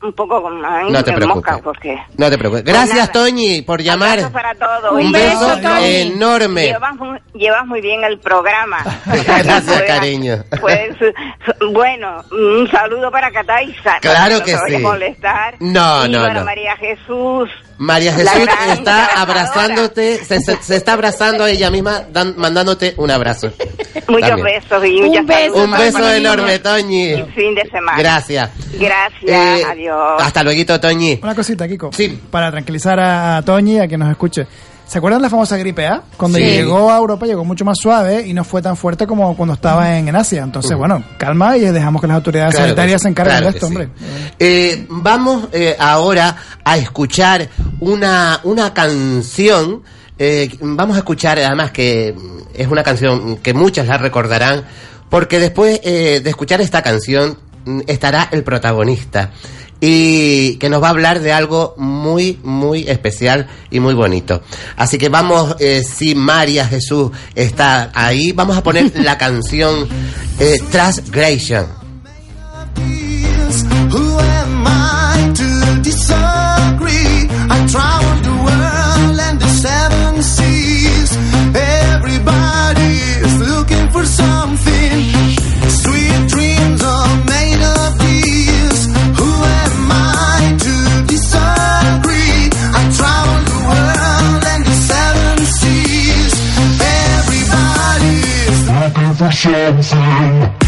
Un poco con ay, No te mosca, porque... No te preocupes. Pues Gracias. Toñi, por llamar. Abrazo para todos. Un beso, enorme. Llevas muy, llevas muy bien el programa. Gracias, Pues, cariño. pues, bueno, un saludo para Cataiza. Claro que sí. molestar. No, y no, para no. María Jesús. María Jesús gran está abrazándote, se, se- se está abrazando a ella misma, dan- mandándote un abrazo. Muchos También. besos y Un muchas beso, Un beso enorme, Toñi. Fin de semana. Gracias. Gracias. Eh, Adiós. Hasta luego, Toñi. Una cosita, Kiko. Sí. Para tranquilizar a, a Toñi, a que nos escuche. ¿Se acuerdan de la famosa gripe A? Cuando Sí. llegó a Europa llegó mucho más suave y no fue tan fuerte como cuando estaba en, en Asia. Entonces, bueno, calma y dejamos que las autoridades Claro sanitarias sí, se encarguen claro de esto, sí. hombre. Eh, vamos eh, ahora a escuchar una, una canción. eh, vamos a escuchar, además, que es una canción que muchas la recordarán, porque después eh, de escuchar esta canción mm, estará el protagonista y que nos va a hablar de algo muy, muy especial y muy bonito. Así que vamos, eh, si María Jesús está ahí, vamos a poner la canción eh, Transgression. Shin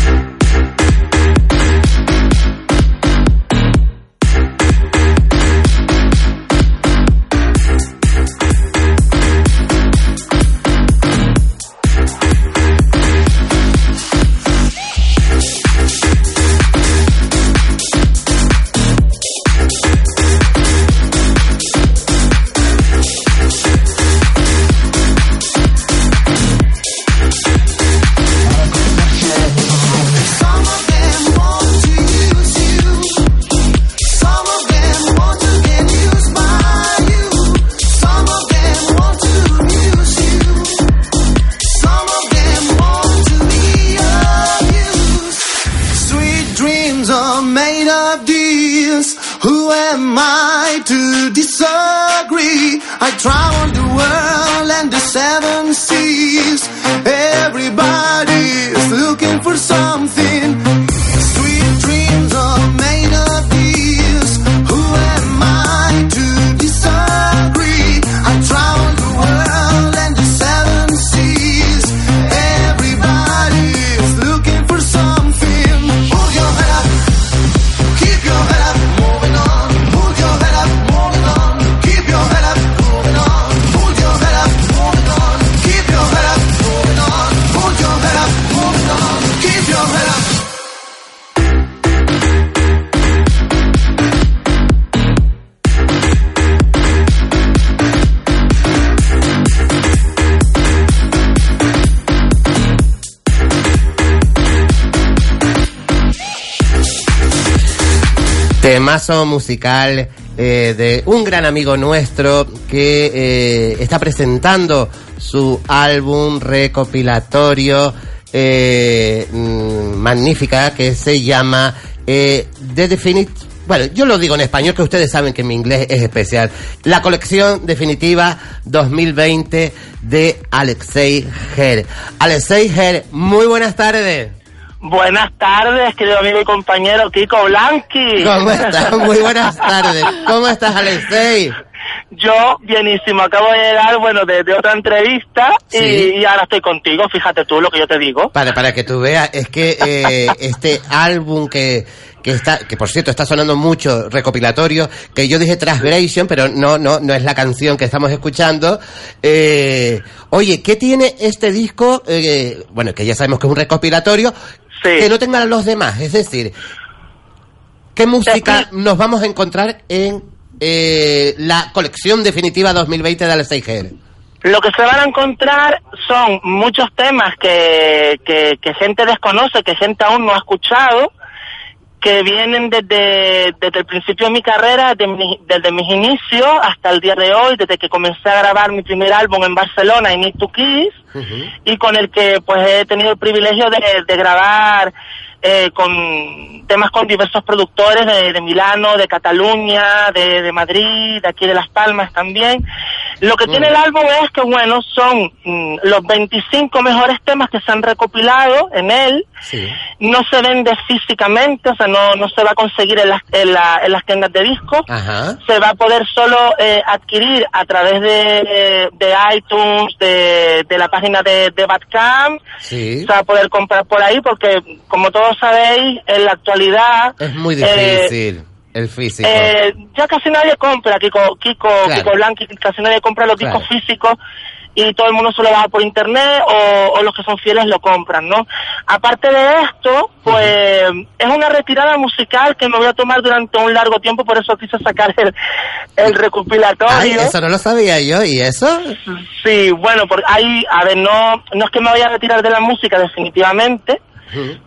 temazo musical eh, de un gran amigo nuestro que eh, está presentando su álbum recopilatorio eh, mm, magnífica que se llama The Definite. Bueno, yo lo digo en español que ustedes saben que mi inglés es especial. La colección definitiva 2020 de Alexei Her. Alexei Her, muy buenas tardes. Buenas tardes, querido amigo y compañero Kiko Blanqui. ¿Cómo estás? Muy buenas tardes. ¿Cómo estás, Alexei? Yo, bienísimo, acabo de llegar, bueno, de, de otra entrevista y- Sí. y, ahora estoy contigo, fíjate tú lo que yo te digo. Para, para que tú veas, es que eh, este álbum que, que está, que por cierto está sonando mucho recopilatorio, que yo dije Transgression, pero no, no, no es la canción que estamos escuchando. Eh, oye, ¿qué tiene este disco? Eh, bueno, que ya sabemos que es un recopilatorio, que no tengan los demás, es decir, ¿qué música nos vamos a encontrar en eh, la colección definitiva 2020 de Alexei Ger? Lo que se van a encontrar son muchos temas que, que, que gente desconoce, que gente aún no ha escuchado, que vienen desde, desde el principio de mi carrera, de mi- desde mis inicios hasta el día de hoy, desde que comencé a grabar mi primer álbum en Barcelona, I Need to Kiss, y con el que pues he tenido el privilegio de, de grabar eh, con temas con diversos productores de, de Milano, de Cataluña, de, de Madrid, de aquí de Las Palmas también. Lo que tiene el álbum es que, bueno, son mm, los 25 mejores temas que se han recopilado en él. No se vende físicamente, o sea, no, no se va a conseguir en las, en, la- en las tiendas de discos se va a poder solo eh, adquirir a través de, de iTunes, de, de la página de, de Bandcamp, Sí. se va a poder comprar por ahí porque, como todos sabéis, en la actualidad... Es muy eh, difícil el físico. eh, ya casi nadie compra, Kiko, Kiko, Claro. Kiko Blanqui, casi nadie compra los discos Claro. físicos y todo el mundo se lo baja por internet o, o los que son fieles lo compran, ¿no? Aparte de esto, pues es una retirada musical que me voy a tomar durante un largo tiempo, por eso quise sacar el, el recopilatorio. Ay, eso no lo sabía yo, ¿y eso? Sí, bueno, porque hay, a ver, no, no es que me vaya a retirar de la música definitivamente,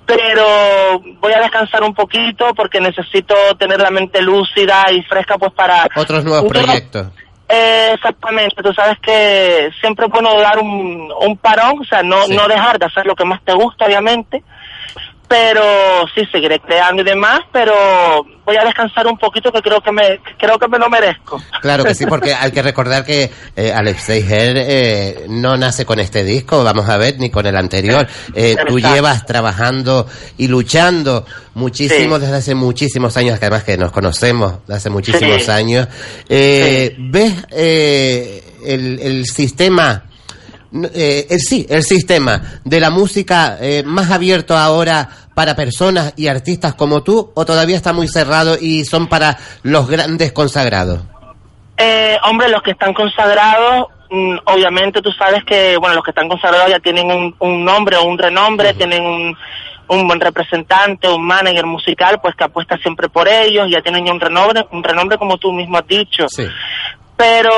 pero voy a descansar un poquito porque necesito tener la mente lúcida y fresca pues para... Otros nuevos proyectos. Eh, exactamente, tú sabes que siempre es bueno dar un, un parón, o sea, no, Sí. no dejar de hacer lo que más te gusta, obviamente, pero sí, seguiré creando y demás, pero voy a descansar un poquito que creo que me, creo que me lo merezco. Claro que sí, porque hay que recordar que eh, Her eh, no nace con este disco, vamos a ver, ni con el anterior. Eh, tú llevas trabajando y luchando muchísimo Sí. desde hace muchísimos años, que además que nos conocemos de hace muchísimos Sí. años. Eh, ¿Ves eh, el, el sistema... eh, el, sí, el sistema de la música eh, más abierto ahora para personas y artistas como tú o todavía está muy cerrado y son para los grandes consagrados? Eh, hombre, los que están consagrados, mm, obviamente tú sabes que, bueno, los que están consagrados ya tienen un, un nombre o un renombre, tienen un, un buen representante, un manager musical, pues que apuesta siempre por ellos, ya tienen un renombre, un renombre como tú mismo has dicho. Pero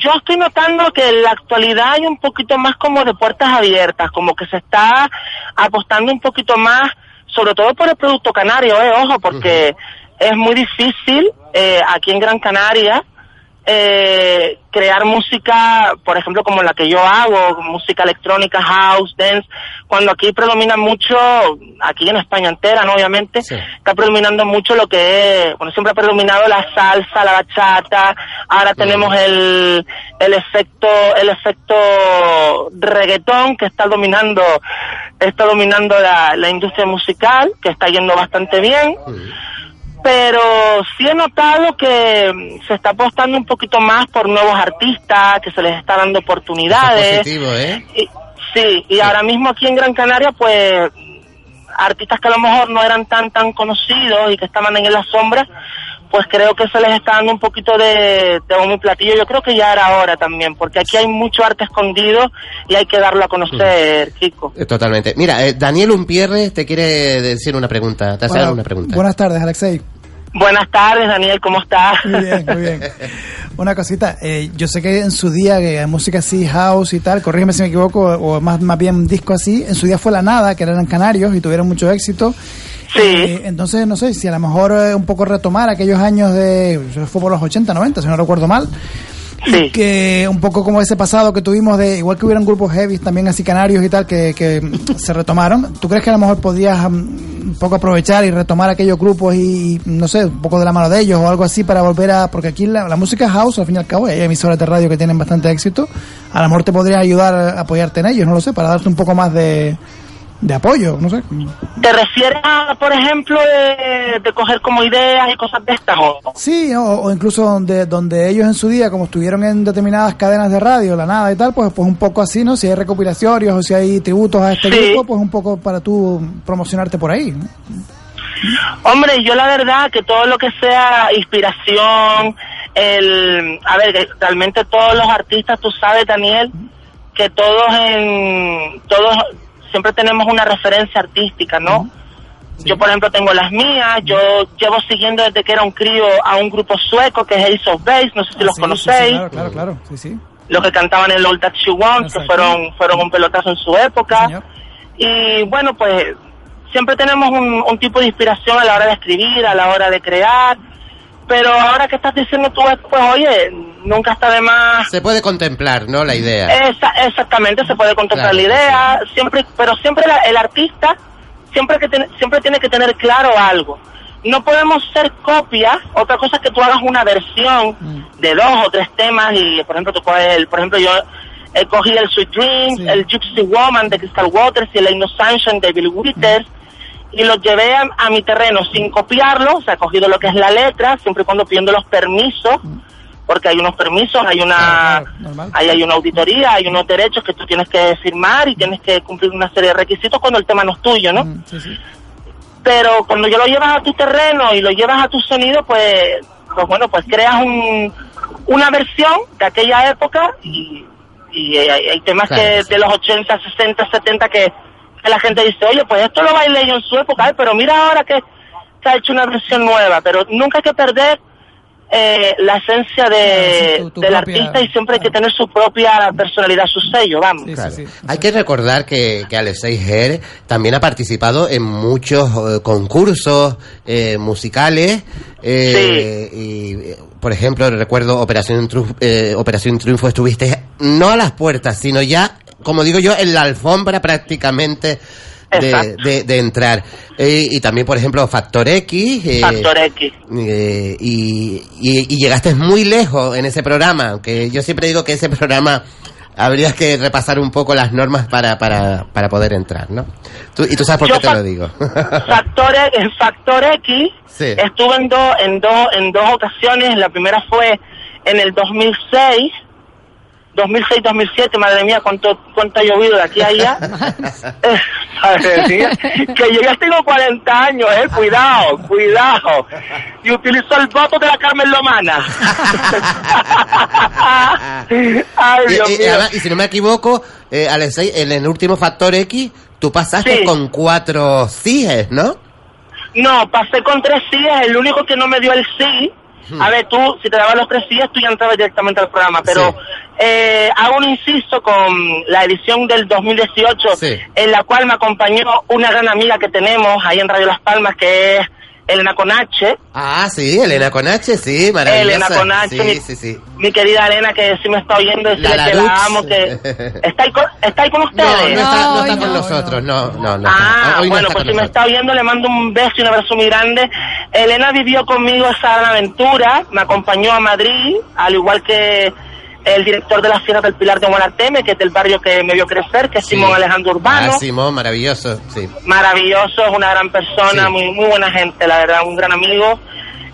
yo estoy notando que en la actualidad hay un poquito más como de puertas abiertas, como que se está apostando un poquito más, sobre todo por el producto canario, eh, ojo, porque es muy difícil eh, aquí en Gran Canaria eh, crear música, por ejemplo, como la que yo hago, música electrónica, house, dance, cuando aquí predomina mucho, aquí en España entera, ¿no? Obviamente, está predominando mucho lo que es, bueno, siempre ha predominado la salsa, la bachata, ahora tenemos el, el efecto, el efecto reggaetón que está dominando, está dominando la, la industria musical, que está yendo bastante bien pero sí he notado que mm, se está apostando un poquito más por nuevos artistas, que se les está dando oportunidades. positivo, ¿eh? Y- sí, y ahora mismo aquí en Gran Canaria, pues artistas que a lo mejor no eran tan tan conocidos y que estaban en la sombra, pues creo que se les está dando un poquito de, de y platillo. Yo creo que ya era hora también, porque aquí hay mucho arte escondido y hay que darlo a conocer, Kiko. Eh, Totalmente. Mira, eh, Daniel Umpierre te quiere decir una pregunta, te hace Bueno, una pregunta. Buenas tardes, Alexei. Buenas tardes, Daniel, ¿cómo estás? Muy bien, muy bien. Una cosita, eh, yo sé que en su día, que música así, house y tal, corrígeme si me equivoco, o más, más bien disco así, en su día fue La Nada, que eran canarios y tuvieron mucho éxito. Eh, entonces, no sé, si a lo mejor eh, un poco retomar aquellos años de... Fue por los 80, 90, si no recuerdo mal. Que un poco como ese pasado que tuvimos de, igual que hubieran grupos heavy también así canarios y tal, que, que se retomaron. ¿Tú crees que a lo mejor podías mm, un poco aprovechar y retomar aquellos grupos y, no sé, un poco de la mano de ellos o algo así para volver a, porque aquí la, la música house al fin y al cabo, hay emisoras de radio que tienen bastante éxito, a lo mejor te podría ayudar a apoyarte en ellos, no lo sé, para darte un poco más de, de apoyo, no sé. ¿Te refieres a, por ejemplo, de, de coger como ideas y cosas de estas? O, Sí, o, o incluso donde, donde ellos en su día, como estuvieron en determinadas cadenas de radio, la nada y tal, pues, pues un poco así, ¿no? Si hay recopilatorios o si hay tributos a este Sí. grupo, pues un poco para tú promocionarte por ahí. ¿no? Hombre, yo la verdad que todo lo que sea inspiración, el, a ver, que realmente todos los artistas, tú sabes, Daniel, que todos en, todos siempre tenemos una referencia artística, ¿no? Yo, por ejemplo, tengo las mías, yo llevo siguiendo desde que era un crío a un grupo sueco que es Ace of Base, no sé si los Ah, sí, conocéis, sí, claro, claro, claro, sí, sí. los que cantaban el All That She Wants, que fueron, fueron un pelotazo en su época. Y bueno, pues siempre tenemos un, un tipo de inspiración a la hora de escribir, a la hora de crear. Pero ahora que estás diciendo tú, pues oye, nunca está de más. Se puede contemplar, ¿no? La idea. Esa- exactamente, se puede contemplar Claro, la idea, siempre, pero siempre la- el artista siempre que tiene- siempre tiene que tener claro algo. No podemos ser copias, otra cosa es que tú hagas una versión de dos o tres temas y, por ejemplo, tú coges el, por ejemplo, yo eh, cogí el Sweet Dreams, el Gypsy Woman de Crystal Waters y el Sunshine de Bill Withers y los llevé a, a mi terreno sin copiarlo, o sea, cogido lo que es la letra, siempre y cuando pidiendo los permisos, porque hay unos permisos, hay una hay una auditoría, hay unos derechos que tú tienes que firmar y tienes que cumplir una serie de requisitos cuando el tema no es tuyo, ¿no? Pero cuando ya lo llevas a tu terreno y lo llevas a tu sonido, pues, pues bueno, pues creas un, una versión de aquella época y, y hay, hay temas Claro, que de los 80, 60, 70 que, que la gente dice, oye, pues esto lo bailé yo en su época, pero mira ahora que se ha hecho una versión nueva, pero nunca hay que perder eh, la esencia de, tu- tu del propia- artista y siempre hay que tener su propia personalidad, su sello, vamos. Claro. Hay que recordar que, que Alexei Her también ha participado en muchos eh, concursos eh, musicales. eh, Y, por ejemplo, recuerdo Operación, Triunfo, eh, Operación Triunfo, estuviste no a las puertas, sino ya, como digo yo, en la alfombra prácticamente de, de- de entrar. Eh, y también, por ejemplo, Factor X. eh, Factor X. eh, y, y- y llegaste muy lejos en ese programa, aunque yo siempre digo que ese programa habría que repasar un poco las normas para, para, para poder entrar, ¿no? Tú- y tú sabes por Yo qué te lo digo. Factor, en Factor X Sí. estuve en, dos en, dos en dos ocasiones. La primera fue en el 2006, 2006-2007. Madre mía, cuánto, cuánto ha llovido de aquí a allá. Eh, madre mía, que yo ya tengo 40 años, eh. Cuidado, cuidado. Y utilizo el voto de la Carmen Lomana. Ay, y, Dios y- y mío. además, y si no me equivoco, eh, Alexei, en el último Factor X, tú pasaste Sí. con cuatro CIEs, ¿no? No, pasé con tres sillas, el único que no me dio el sí. A ver, tú, si te daban los tres sillas, tú ya entrabas directamente al programa, pero eh, hago un inciso con la edición del 2018, en la cual me acompañó una gran amiga que tenemos ahí en Radio Las Palmas, que es Elena Conache. Ah, sí, Elena Conache, sí, maravillosa. Elena Conache, Sí, mi- sí, sí. Mi querida Elena, que sí me está oyendo, decirle La que la amo, que... ¿Está ahí con, está ahí con ustedes? no está, no está con nosotros, no, no, no. Ah, Hoy bueno, pues si me está oyendo, le mando un beso y un abrazo muy grande. Elena vivió conmigo esa gran aventura, me acompañó a Madrid, al igual que el director de las fiestas del Pilar de Guanarteme, que es del barrio que me vio crecer, que es Simón Alejandro Urbano. Ah, Simón, maravilloso, sí. Maravilloso, es una gran persona, muy, muy buena gente, la verdad, un gran amigo.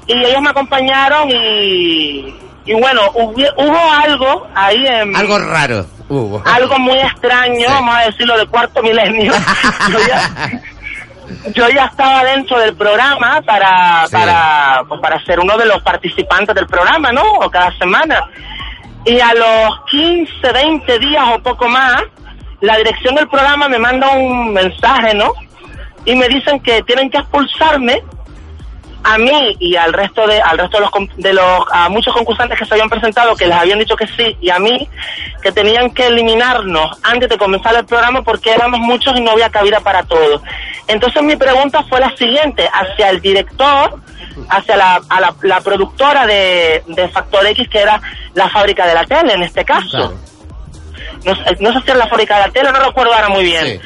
Y ellos me acompañaron y, y bueno, hubi- hubo algo ahí en... Algo raro hubo. algo muy extraño, vamos a decirlo, de cuarto milenio. yo, ya, yo ya estaba dentro del programa para, para, pues, para ser uno de los participantes del programa, ¿no? O cada semana. Y a los 15, 20 días o poco más, la dirección del programa me manda un mensaje, ¿no? Y me dicen que tienen que expulsarme a mí y al resto de al resto de los de los a muchos concursantes que se habían presentado que les habían dicho que sí y a mí que tenían que eliminarnos antes de comenzar el programa porque éramos muchos y no había cabida para todos Entonces mi pregunta fue la siguiente, hacia el director, hacia la, a la, la productora de, de Factor X, que era la fábrica de la tele en este caso. No, sé- no sé si era la fábrica de la tele, no recuerdo ahora muy bien.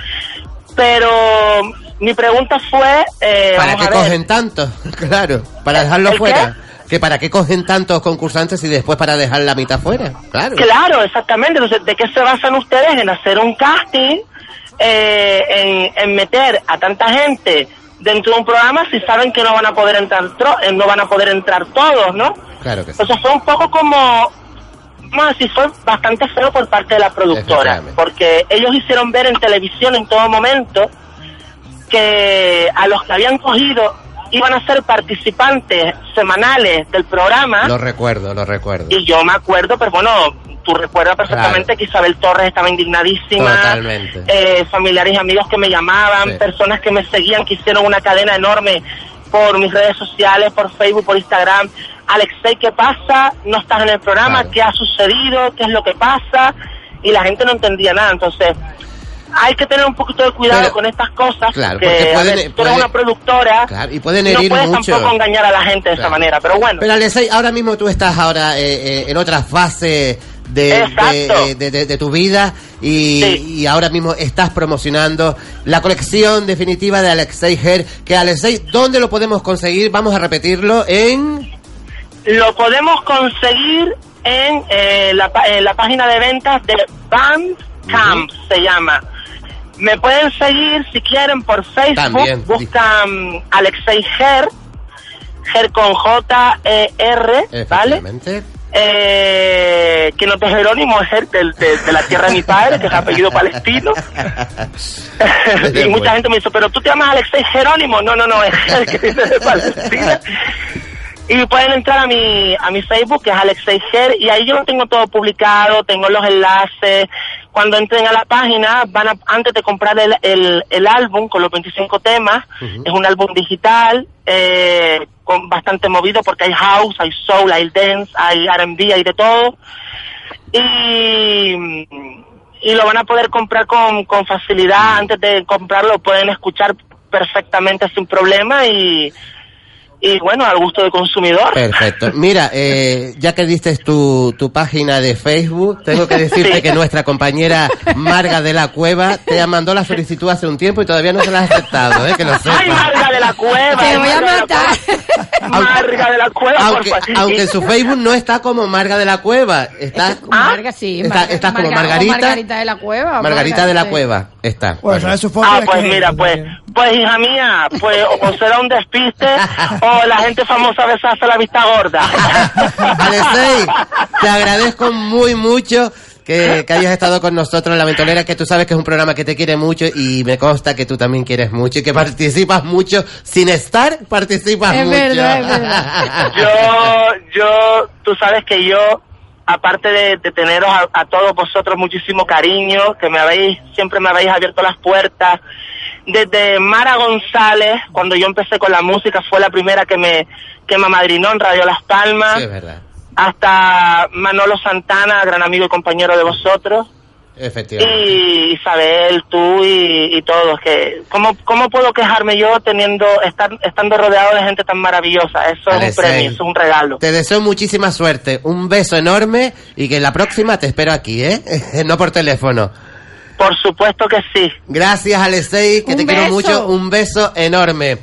Pero mi pregunta fue... Eh, ¿Para qué cogen tanto? Claro, para dejarlo ¿El fuera. ¿Que para qué cogen tantos concursantes y después para dejar la mitad fuera? Claro. Claro, exactamente. Entonces, ¿de qué se basan ustedes en hacer un casting, eh, en, en meter a tanta gente dentro de un programa si saben que no van a poder entrar, tro- eh, no van a poder entrar todos, ¿no? Claro que sí. Entonces fue un poco como, vamos a decir, fue bastante feo por parte de la productora, porque ellos hicieron ver en televisión en todo momento que a los que habían cogido iban a ser participantes semanales del programa. Lo recuerdo, lo recuerdo. Y yo me acuerdo, pero bueno, tú recuerdas perfectamente que Isabel Torres estaba indignadísima. Totalmente. eh, familiares y amigos que me llamaban, Sí. personas que me seguían, que hicieron una cadena enorme por mis redes sociales, por Facebook, por Instagram. Alexei, ¿qué pasa? No estás en el programa, ¿qué ha sucedido? ¿Qué es lo que pasa? Y la gente no entendía nada, entonces hay que tener un poquito de cuidado Pero- con estas cosas, Claro, porque, porque pueden- ver, tú eres una productora Claro, y pueden no herir puedes mucho. tampoco engañar a la gente de esa Claro. manera, pero bueno. Pero Alexei, ahora mismo tú estás ahora eh, eh, en otra fase de, de, de- tu vida y, y ahora mismo estás promocionando la colección definitiva de Alexei Her. Que Alexei, ¿dónde lo podemos conseguir? Vamos a repetirlo en... Lo podemos conseguir en, eh, la, en la página de ventas de Bandcamp, se llama. Me pueden seguir si quieren por Facebook, También. buscan Alexei Ger, Ger con J-E-R, ¿vale? Eh, que no es Jerónimo, es del- de, de la tierra de mi padre, que es apellido palestino. y mucha gente me dice, pero tú te llamas Alexei Jerónimo. No, no, no, es Ger que viene de Palestina. Y pueden entrar a mi, a mi Facebook, que es Alexei Ger, y ahí yo lo tengo todo publicado, tengo los enlaces. Cuando entren a la página, van a, antes de comprar el, el, el álbum con los 25 temas, es un álbum digital, eh, con bastante movido porque hay house, hay soul, hay dance, hay R&B, hay de todo. Y, y lo van a poder comprar con, con facilidad. Antes de comprarlo pueden escuchar perfectamente sin problema y, y bueno, al gusto del consumidor. Perfecto. Mira, eh, ya que diste tu, tu página de Facebook, tengo que decirte Sí. que nuestra compañera Marga de la Cueva te mandó la solicitud hace un tiempo y todavía no se la has aceptado, ¿eh? Que lo sepas. ¡Ay, Marga de la Cueva! Te voy a Marga de la matar. Cueva. Marga de la Cueva, Aunque, por su Facebook no está como Marga de la Cueva, está, Marga, sí. está, Marga- estás como Marga- Margarita, Margarita de la Cueva. Margarita de la. Cueva, está. Ah, pues mira, pues, pues hija mía, pues o será un despiste o la gente famosa hace la vista gorda. Alexei, te agradezco muy mucho que, que hayas estado con nosotros en La Ventolera, que tú sabes que es un programa que te quiere mucho y me consta que tú también quieres mucho y que participas mucho. Sin estar, participas Es mucho. verdad, es verdad. Yo, yo, tú sabes que yo, aparte de, de teneros a, a todos vosotros muchísimo cariño, que me habéis, siempre me habéis abierto las puertas, desde Mara González, cuando yo empecé con la música, fue la primera que me, que me amadrinó en Radio Las Palmas, Sí, es verdad. Hasta Manolo Santana, gran amigo y compañero de vosotros, Efectivamente. y Isabel, tú y, y todos, que ¿cómo, ¿cómo puedo quejarme yo teniendo, estar, estando rodeado de gente tan maravillosa? Eso es un premio, eso es un regalo. Te deseo muchísima suerte, un beso enorme y que la próxima te espero aquí, ¿eh? no por teléfono. Por supuesto que sí. Gracias, Alexei, que Un te quiero mucho. Un beso enorme.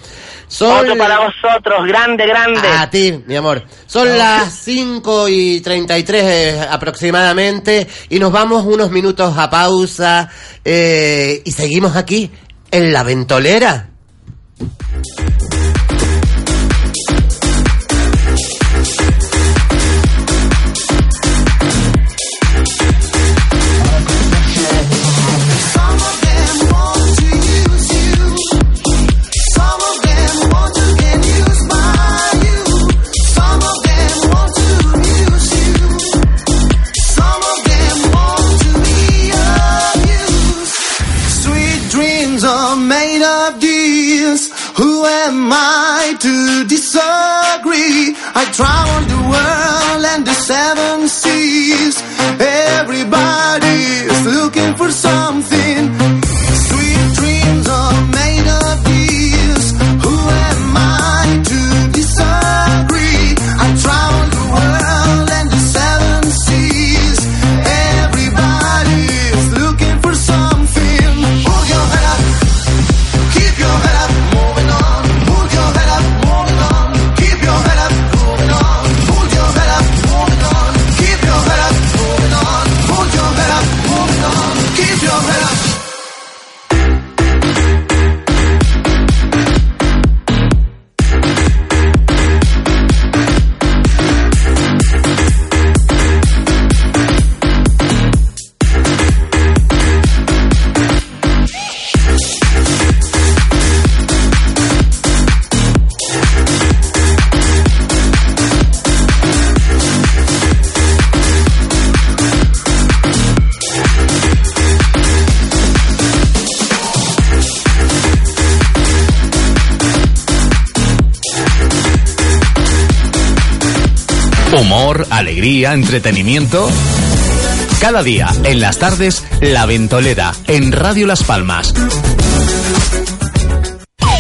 Son Otro para vosotros, grande, grande. A ti, mi amor. Son las 5 y 33 eh, aproximadamente y nos vamos unos minutos a pausa eh, y seguimos aquí en la ventolera. Who am I to disagree? I travel the world and the seven seas. Everybody's looking for something. Humor, alegría, entretenimiento. Cada día, en las tardes, La Ventolera, en Radio Las Palmas.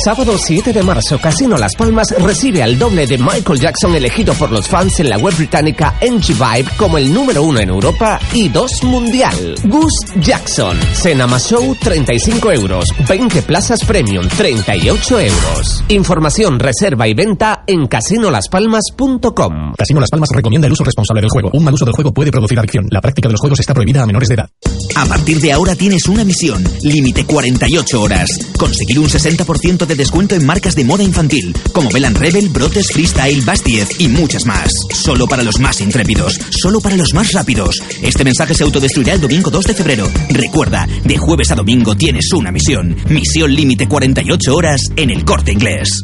Sábado 7 de marzo, Casino Las Palmas recibe al doble de Michael Jackson elegido por los fans en la web británica NG Vibe como el número uno en Europa y dos mundial. Gus Jackson, Cena más Show 35 euros, 20 plazas premium 38 euros. Información, reserva y venta en casinolaspalmas.com. Casino Las Palmas recomienda el uso responsable del juego. Un mal uso del juego puede producir adicción. La práctica de los juegos está prohibida a menores de edad. A partir de ahora tienes una misión, límite 48 horas. Conseguir un 60% de descuento en marcas de moda infantil, como Belan Rebel, Brotes, Freestyle, Bastiez y muchas más. Solo para los más intrépidos, solo para los más rápidos. Este mensaje se autodestruirá el domingo 2 de febrero. Recuerda, de jueves a domingo tienes una misión. Misión límite 48 horas en el corte inglés.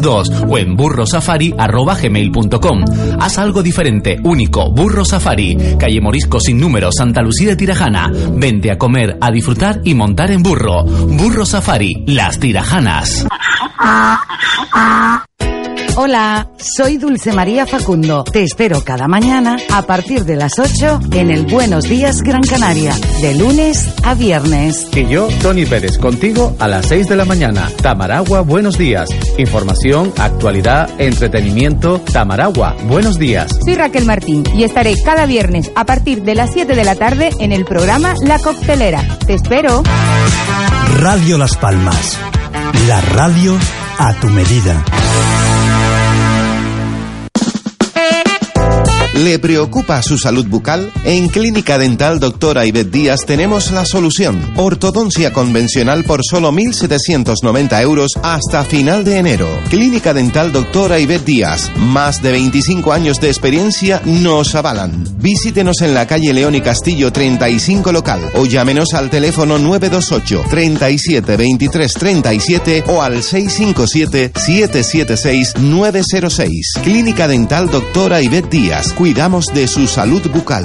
o en burrosafari.gmail.com. Haz algo diferente, único, Burro Safari, calle Morisco sin número, Santa Lucía de Tirajana. Vente a comer, a disfrutar y montar en burro. Burro Safari, las Tirajanas. Hola, soy Dulce María Facundo. Te espero cada mañana a partir de las 8 en el Buenos Días Gran Canaria, de lunes a viernes. Y yo, Tony Pérez, contigo a las 6 de la mañana. Tamaragua, buenos días. Información, actualidad, entretenimiento. Tamaragua, buenos días. Soy Raquel Martín y estaré cada viernes a partir de las 7 de la tarde en el programa La Coctelera. Te espero. Radio Las Palmas. La radio a tu medida. ¿Le preocupa su salud bucal? En Clínica Dental Doctora Ivette Díaz tenemos la solución. Ortodoncia convencional por solo 1.790 euros hasta final de enero. Clínica Dental Doctora Ivette Díaz. Más de 25 años de experiencia nos avalan. Visítenos en la calle León y Castillo 35 local o llámenos al teléfono 928 37 23 37 o al 657 776 906. Clínica Dental Doctora Ivette Díaz. Cuidamos de su salud bucal.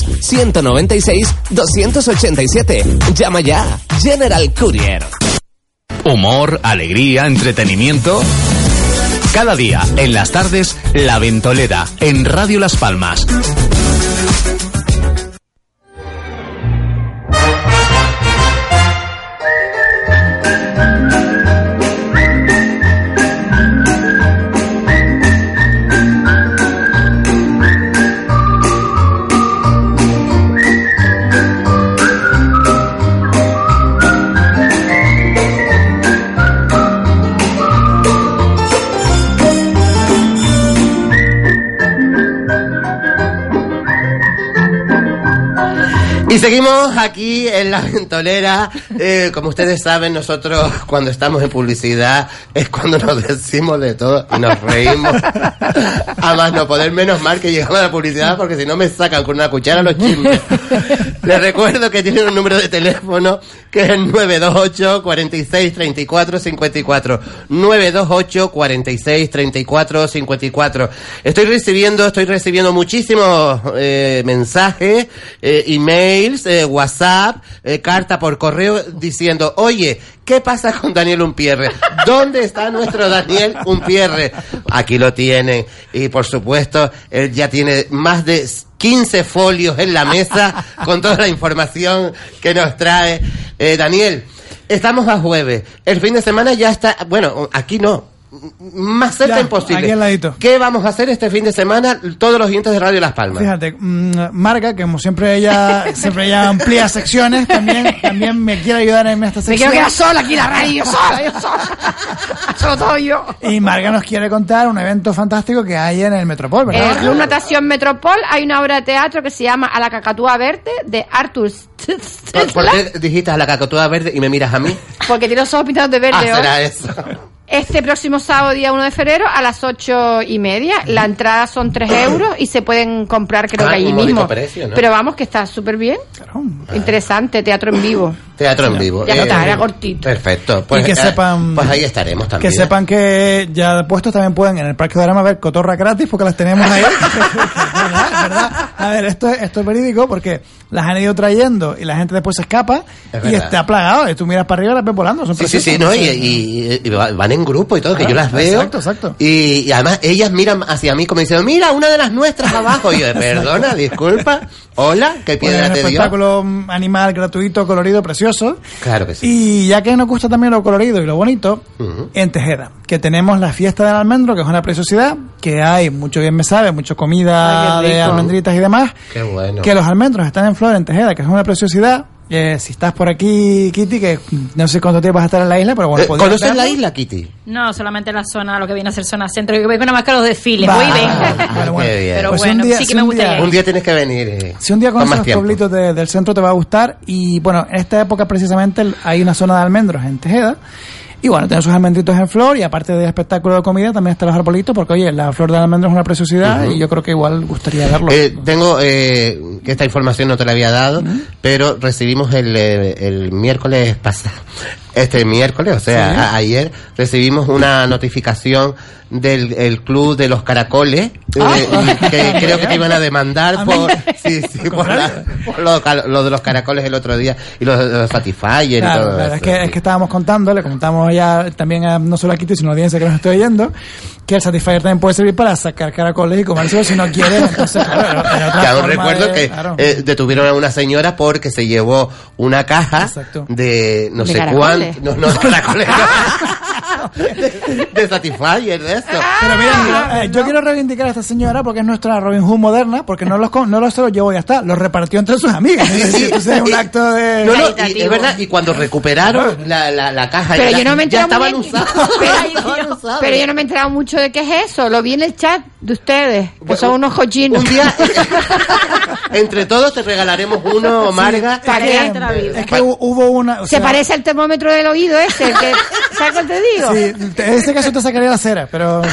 902-196-287. Llama ya. General Courier. Humor, alegría, entretenimiento. Cada día, en las tardes, La Ventolera, en Radio Las Palmas. Y seguimos aquí en la ventolera. Eh, como ustedes saben, nosotros cuando estamos en publicidad es cuando nos decimos de todo y nos reímos. A más no poder, menos mal que llegamos a la publicidad porque si no me sacan con una cuchara los chismes. Les recuerdo que tienen un número de teléfono que es el 928 46 34 54. 928 46 34 54. Estoy recibiendo, estoy recibiendo muchísimos eh, mensajes, eh, eh, WhatsApp, eh, carta por correo diciendo, oye, ¿qué pasa con Daniel Umpierre? ¿Dónde está nuestro Daniel Umpierre? Aquí lo tienen. Y por supuesto, él ya tiene más de 15 folios en la mesa con toda la información que nos trae. Eh, Daniel, estamos a jueves. El fin de semana ya está, bueno, aquí no. Más cerca Ya, imposible. aquí al ladito. ¿Qué vamos a hacer este fin de semana todos los oyentes de Radio Las Palmas? Fíjate, mm, Marga, que como siempre ella siempre ella amplía secciones, también, también me quiere ayudar en esta Me sección. quiero quedar sola aquí en la radio, yo sola, yo sola. Solo todo yo. Y Marga nos quiere contar un evento fantástico que hay en el Metropol, En ¿verdad? el Club Natación Metropol hay una obra de teatro que se llama A la cacatúa verde de Arthur ¿Por, por qué dijiste a la cacatúa verde y me miras a mí? porque tiene los ojos pintados de verde Ah, hoy. será eso. Este próximo sábado, día 1 de febrero, a las ocho y media. La entrada son 3 euros y se pueden comprar, creo Ah, que allí mismo. precio, ¿no? Pero vamos, que está súper bien. Interesante, teatro en vivo. Teatro en vivo. Ya Eh, está, era cortito. Perfecto. Pues, Y que eh, sepan- pues ahí estaremos Que también. sepan que ya puestos también pueden en el Parque de Drama ver cotorra gratis porque las tenemos ahí. ¿Verdad? ¿Verdad? A ver, esto es, esto es verídico porque las han ido trayendo y la gente después se escapa Es y está plagado. Y tú miras para arriba y las ves volando. Son Sí, sí, sí. ¿no? Y, y- y va- van en grupo y todo, que yo las veo. Exacto, exacto. Y, y además ellas miran hacia mí como diciendo, mira, una de las nuestras abajo. Y yo, perdona, disculpa, hola, qué Pues piedra un te dio. espectáculo mm, animal gratuito, colorido, precioso. Claro que sí. Y ya que nos gusta también lo colorido y lo bonito, Ujú. en Tejeda, que tenemos la fiesta del almendro, que es una preciosidad, que hay mucho bien me sabe, mucha comida Ay, de almendritas y demás, Qué bueno. que los almendros están en flor en Tejeda, que es una preciosidad. Eh, si estás por aquí, Kitty, que no sé cuánto tiempo vas a estar en la isla, pero bueno, Eh, ¿Conoces la verlo. isla, Kitty? No, solamente la zona, lo que viene a ser zona centro. Yo voy nada más que los desfiles. Voy y. Bueno, bueno. Pero Pues bueno, un día- sí que me gustaría. Un día tienes que venir. eh, Si un día con conoces más los pueblitos de- del centro te va a gustar y bueno, en esta época precisamente hay una zona de almendros en Tejeda y bueno, tienen sus almendritos en flor y aparte del espectáculo de comida también están los arbolitos porque oye, la flor de almendro es una preciosidad Ujú. y yo creo que igual gustaría verlo. Eh, tengo eh, que esta información no te la había dado, pero recibimos el, eh, el miércoles pasado, este miércoles, o sea, Sí. ayer recibimos una notificación del el club de los caracoles eh, que creo que te iban a demandar Ah. A por, sí, sí, por, la- por lo, de los caracoles el otro día y los, los Satisfyer y Claro, todo claro, eso. es que, es que estábamos contando, le contamos ya también a, no solo a Kitty, sino a la audiencia que nos estoy oyendo, que el Satisfyer también puede servir para sacar caracoles y comérselos si no quieren. Entonces, claro, forma recuerdo de- que claro. eh, detuvieron a una señora porque se llevó una caja Exacto. de no ¿De sé caracoles? cuánto. No, no, caracoles. De, de Satisfyer, de esto. Pero mira, eh, yo quiero reivindicar a esta señora porque es nuestra Robin Hood moderna, porque no los, con- no los se los llevó y ya está, los repartió entre sus amigas. Entonces es un Y- acto de... No, no, y es verdad, y cuando recuperaron la, la, la caja, Pero ya, yo no me ya estaban usados. Pero, yo no me he enterado mucho de qué es eso. Lo vi en el chat de ustedes, que son unos cochinos. Un día, entre todos te regalaremos uno, Marga. Vida. es que hu- hubo una... o Se parece al termómetro del oído ese, que, ¿sabes qué te digo? Sí, en ese caso te sacaría la cera, pero...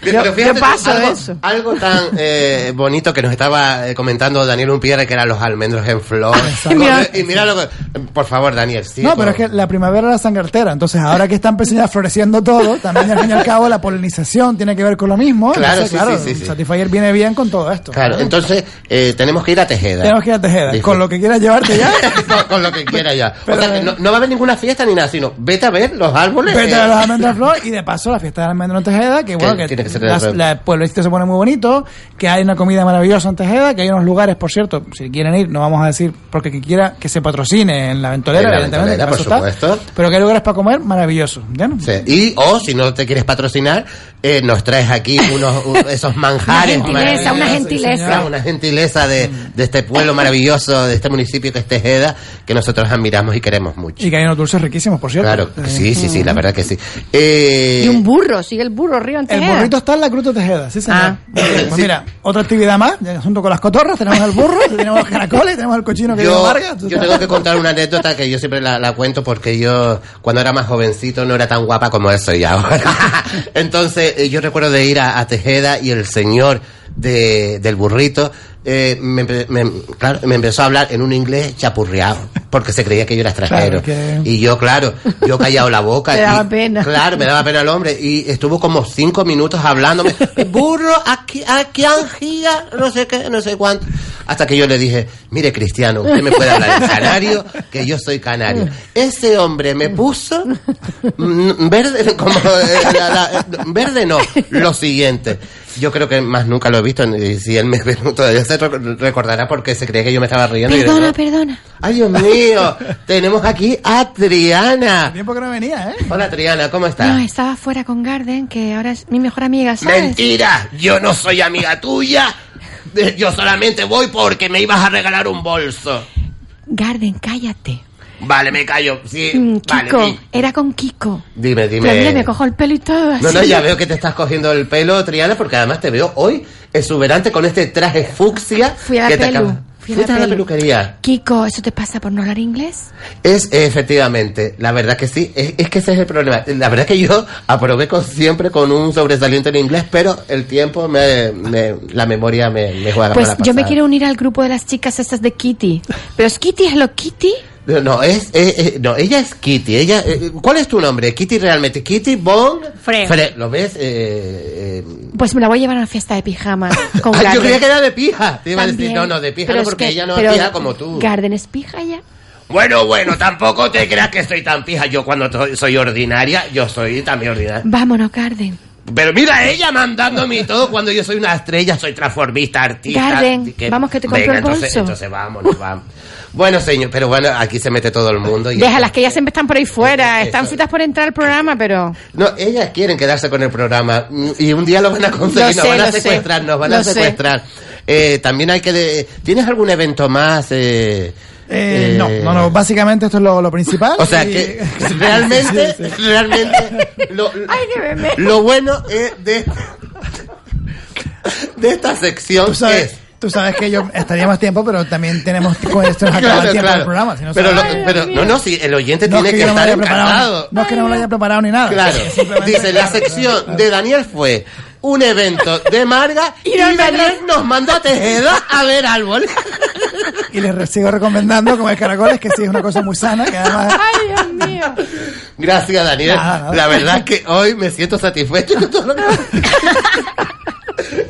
Pero Yo- fíjate, yo paso algo, de eso. algo tan eh, bonito que nos estaba eh, comentando Daniel Unpiedra, que eran los almendros en flor. Mira. y mira lo que... Por favor, Daniel, sí. no, por- pero es que la primavera era sangartera, entonces ahora que está empezando a floreciendo todo, también al fin y al cabo la polinización tiene que ver con lo mismo. Claro, entonces, sí, claro, sí, sí, sí. Satisfyer viene bien con todo esto. Claro, entonces eh, tenemos que ir a Tejeda. Tenemos que ir a Tejeda, con lo que quieras llevarte ya. con, con lo que quiera ya. Pero- o sea, que no, no va a haber ninguna fiesta ni nada, sino vete a ver los árboles. Vete eh, a los almendros en flor y de paso la fiesta del almendro en Tejeda, que bueno, Que que, la- el pueblecito se pone muy bonito, que hay una comida maravillosa en Tejeda, que hay unos lugares, por cierto, si quieren ir, no vamos a decir porque que quiera que se patrocine en la ventolera, En la evidentemente, Ventolera, por está, supuesto. pero que hay lugares para comer maravillosos, ¿entiendes? Sí. Y, o si no te quieres patrocinar, eh, nos traes aquí unos esos manjares. Una gentileza, una gentileza. Una gentileza de, de este pueblo maravilloso, de este municipio que es Tejeda, que nosotros admiramos y queremos mucho. Y que hay unos dulces riquísimos, por cierto. Claro, sí, sí, sí, la verdad que sí. Eh, Y un burro, sigue el burro en El burrito está en la Cruz de Tejeda, sí, señor. Ah. Pues mira, otra actividad más, junto con las cotorras, tenemos el burro, tenemos los caracoles, tenemos el cochino que yo, lleva Vargas. yo tengo que contar una anécdota que yo siempre la, la cuento porque yo cuando era más jovencito no era tan guapa como soy ahora. Entonces eh, yo recuerdo de ir a, a Tejeda y el señor de, del burrito eh, me, me- claro, me empezó a hablar en un inglés chapurreado porque se creía que yo era extranjero. Claro, que- Y yo, claro, yo callado la boca. Y- daba pena. Claro, me daba pena el hombre y estuvo como cinco minutos hablándome. Burro, aquí, aquí, angía, no sé qué, no sé cuánto. Hasta que yo le dije, mire Cristiano, usted me puede hablar en canario, que yo soy canario. Ese hombre me puso mm, verde, como, eh, la- la- verde no, lo siguiente. Yo creo que más nunca lo he visto. Y si él me ve, todavía se re- recordará porque se creía que yo me estaba riendo. y yo, Perdona, no. perdona. Ay, Dios mío. Tenemos aquí a Triana. Tiempo que no venía, ¿eh? Hola, Triana, ¿cómo estás? No, estaba fuera con Garden, que ahora es mi mejor amiga, ¿sabes? Mentira, yo no soy amiga tuya. Yo solamente voy porque me ibas a regalar un bolso. Garden, cállate. Vale, me callo. Sí, Mm, vale, Kiko, di- era con Kiko. dime, Pero mira, me dime. cojo el pelo y todo así. No, no, ya veo que te estás cogiendo el pelo, Triana, porque además te veo hoy exuberante con este traje fucsia. Fui a la que te pelu, acaba- fui a la peluquería. Kiko, ¿eso te pasa por no hablar inglés? Es efectivamente, la verdad que sí, es, es que ese es el problema. La verdad que yo aprobé con, siempre con un sobresaliente en inglés, pero el tiempo, me, me- la memoria me, me juega Pues yo me quiero unir al grupo de las chicas estas de Kitty. ¿Pero es Kitty Hello Kitty? No, es, eh, eh, no, ella es Kitty. Ella, eh, ¿Cuál es tu nombre? Kitty realmente. Kitty Bond. Fred. ¿Lo ves? Eh, eh, Pues me la voy a llevar a una fiesta de pijama con yo creía que era de pija. Te iba a decir, También. no, no, de pija no, es porque que- ella no pero es pija como tú. Garden es pija ya. Bueno, bueno, tampoco te creas que soy tan pija. Yo cuando soy ordinaria, yo soy también ordinaria. Vámonos, Garden. Pero mira, ella mandándome y todo cuando yo soy una estrella, soy transformista, artista. Garden, que- vamos que te compro Venga, el entonces, bolso. entonces vámonos, vamos. Bueno, señor, pero bueno, aquí se mete todo el mundo. Y Déjalas que ellas siempre están por ahí fuera. Están fritas por entrar al programa, pero... No, ellas quieren quedarse con el programa mm, y un día lo van a conseguir, Lo nos sé, van a lo sé. secuestrar, nos van Lo a secuestrar. Eh, también hay que... de- ¿Tienes algún evento más? Eh, Eh, eh, no, no, no, básicamente esto es lo, lo principal. O sea y- que realmente, Sí, sí. realmente, lo, lo bueno es de, de esta sección Tú sabes, es... tú sabes que yo estaría más tiempo, pero también tenemos con esto nos acaba el tiempo del programa. Si no pero, lo- pero no, no, si el oyente No es tiene que, no me estar haya preparado. No es que no me lo haya preparado ni nada. Claro, dice la sección de Daniel fue un evento de Marga y, Daniel nos mandó a Tejeda a ver árbol. Y les sigo recomendando comer caracoles, que sí es una cosa muy sana, que además... ¡Ay, Dios mío! Gracias, Daniel. Nada, nada. La verdad que hoy me siento satisfecho con todo lo que...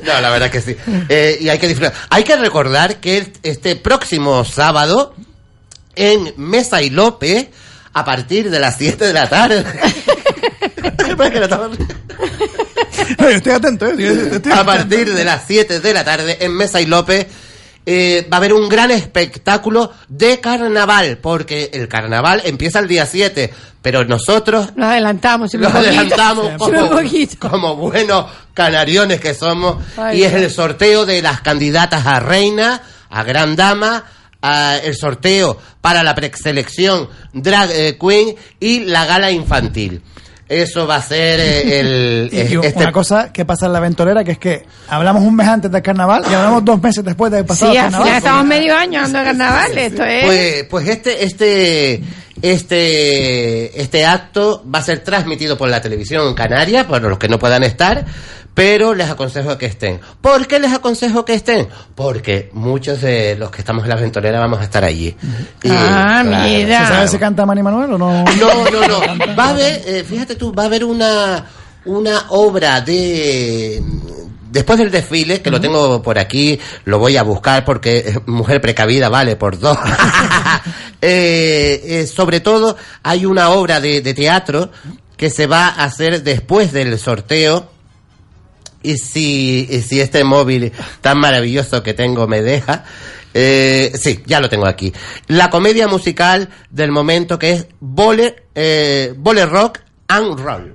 No, la verdad que sí. Eh, y hay que disfrutar. Hay que recordar que este próximo sábado en Mesa y López, a partir de las 7 de la tarde. No, yo estoy atento, ¿eh? Yo- yo estoy a atento. partir de las 7 de la tarde en Mesa y López eh, va a haber un gran espectáculo de carnaval, porque el carnaval empieza el día 7, pero nosotros Nos adelantamos. nos un poquito. adelantamos como, buenos canariones que somos, Ay, y es el sorteo de las candidatas a reina, a gran dama, a el sorteo para la preselección drag eh, queen y la gala infantil. Eso va a ser eh, el... Y eh, este- una cosa que pasa en la ventolera, que es que hablamos un mes antes del carnaval y hablamos dos meses después de pasado Sí, el al carnaval. final estamos medio año dando carnaval. Esto es... Pues, pues este, este, este, este acto va a ser transmitido por la televisión canaria, por los que no puedan estar, pero les aconsejo que estén. ¿Por qué les aconsejo que estén? Porque muchos de los que estamos en la ventolera vamos a estar allí. Y, Ah, claro, mira. ¿Se sabe si canta Manny Manuel o no? No, no, no. Va a haber, eh, fíjate tú, va a haber una, una obra de... Después del desfile, que lo tengo por aquí, lo voy a buscar porque eh, mujer precavida vale por dos. Eh, eh, sobre todo, hay una obra de, de teatro que se va a hacer después del sorteo. Y si, y si este móvil tan maravilloso que tengo me deja, eh, sí, ya lo tengo aquí. La comedia musical del momento que es Bole, eh, Bole Rock and Roll,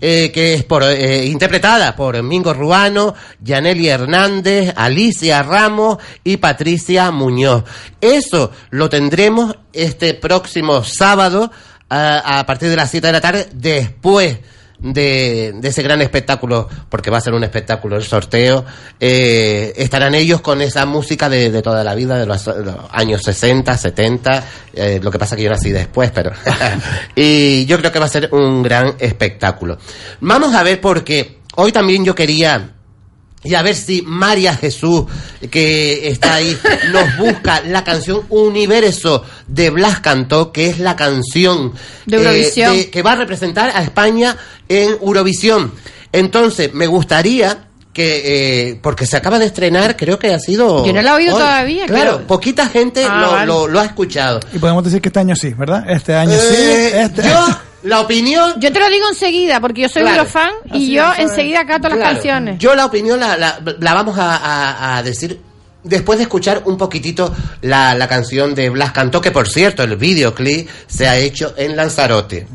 eh, que es por, eh, interpretada por Mingo Ruano, Yaneli Hernández, Alicia Ramos y Patricia Muñoz. Eso lo tendremos este próximo sábado a, a partir de las 7 de la tarde, después de, ese gran espectáculo, porque va a ser un espectáculo el sorteo, eh, estarán ellos con esa música de, de toda la vida, de los, de los años 60, 70, eh, lo que pasa que yo nací después, pero... y yo creo que va a ser un gran espectáculo. Vamos a ver porque hoy también yo quería... Y a ver si María Jesús, que está ahí, nos busca la canción Universo de Blas Cantó, que es la canción De Eurovisión. de- que va a representar a España en Eurovisión. Entonces, me gustaría que, eh, porque se acaba de estrenar, creo que ha sido... Yo no la he oído hoy. todavía, Claro, creo. poquita gente Ah, lo, vale. lo- lo ha escuchado. Y podemos decir que este año sí, ¿verdad? Este año Eh, sí. Este Yo la opinión. Yo te lo digo enseguida, porque yo soy Claro. Eurofan y Así yo enseguida canto las canciones. Yo la opinión la, la- la vamos a, a- a decir después de escuchar un poquitito la, la canción de Blas Cantó, que por cierto, el videoclip se ha hecho en Lanzarote.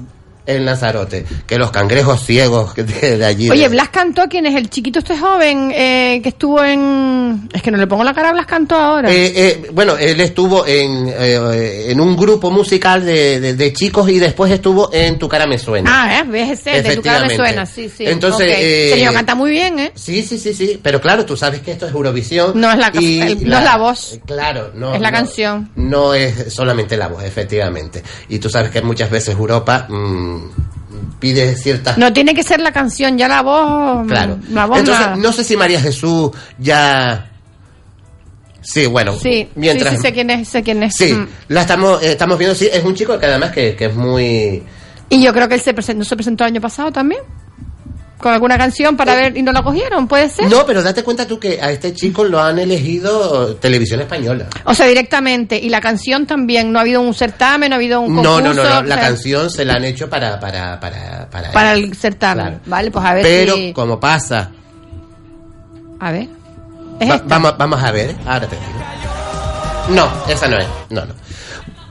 En Lanzarote. Que los cangrejos ciegos de, de allí. Oye, de- Blas cantó, ¿quién es el chiquito este joven eh, que estuvo en... Es que no le pongo la cara a Blas cantó ahora. Eh, eh, bueno, él estuvo en, eh, en un grupo musical de, de- de chicos y después estuvo en Tu cara me suena. ah, ¿eh? ¿Ves ese? De tu cara me suena, sí, sí. Entonces, ok. eh, Señor, canta muy bien, ¿eh? Sí, sí, sí, sí. Pero claro, tú sabes que esto es Eurovisión. No es la, y el- no es la voz, Claro, no. es la no, canción. No es solamente la voz, efectivamente. Y tú sabes que muchas veces Europa mm, pide ciertas. No tiene que ser la canción, ya la voz... Claro. La voz Entonces, no sé si María Jesús ya. Sí, bueno. Sí, mientras. sí, sí, sé quién es, sé quién es. Sí, Mm. la estamos, eh, estamos viendo, sí, es un chico que además que, que es muy... Y yo creo que él se presentó, se presentó el año pasado también. Con alguna canción para ver y no la cogieron, ¿puede ser? Eh, No, pero date cuenta tú que a este chico lo han elegido televisión española. O sea, directamente. Y la canción también. No ha habido un certamen, no ha habido un No, concurso. no, no, no, la o sea, canción se la han hecho para, para, para, para, el certamen. Vale, pues a ver Pero si... como pasa, A ver. ¿Es va- esta? vamos, vamos a ver, ahora te digo. No, esa no es, no, no.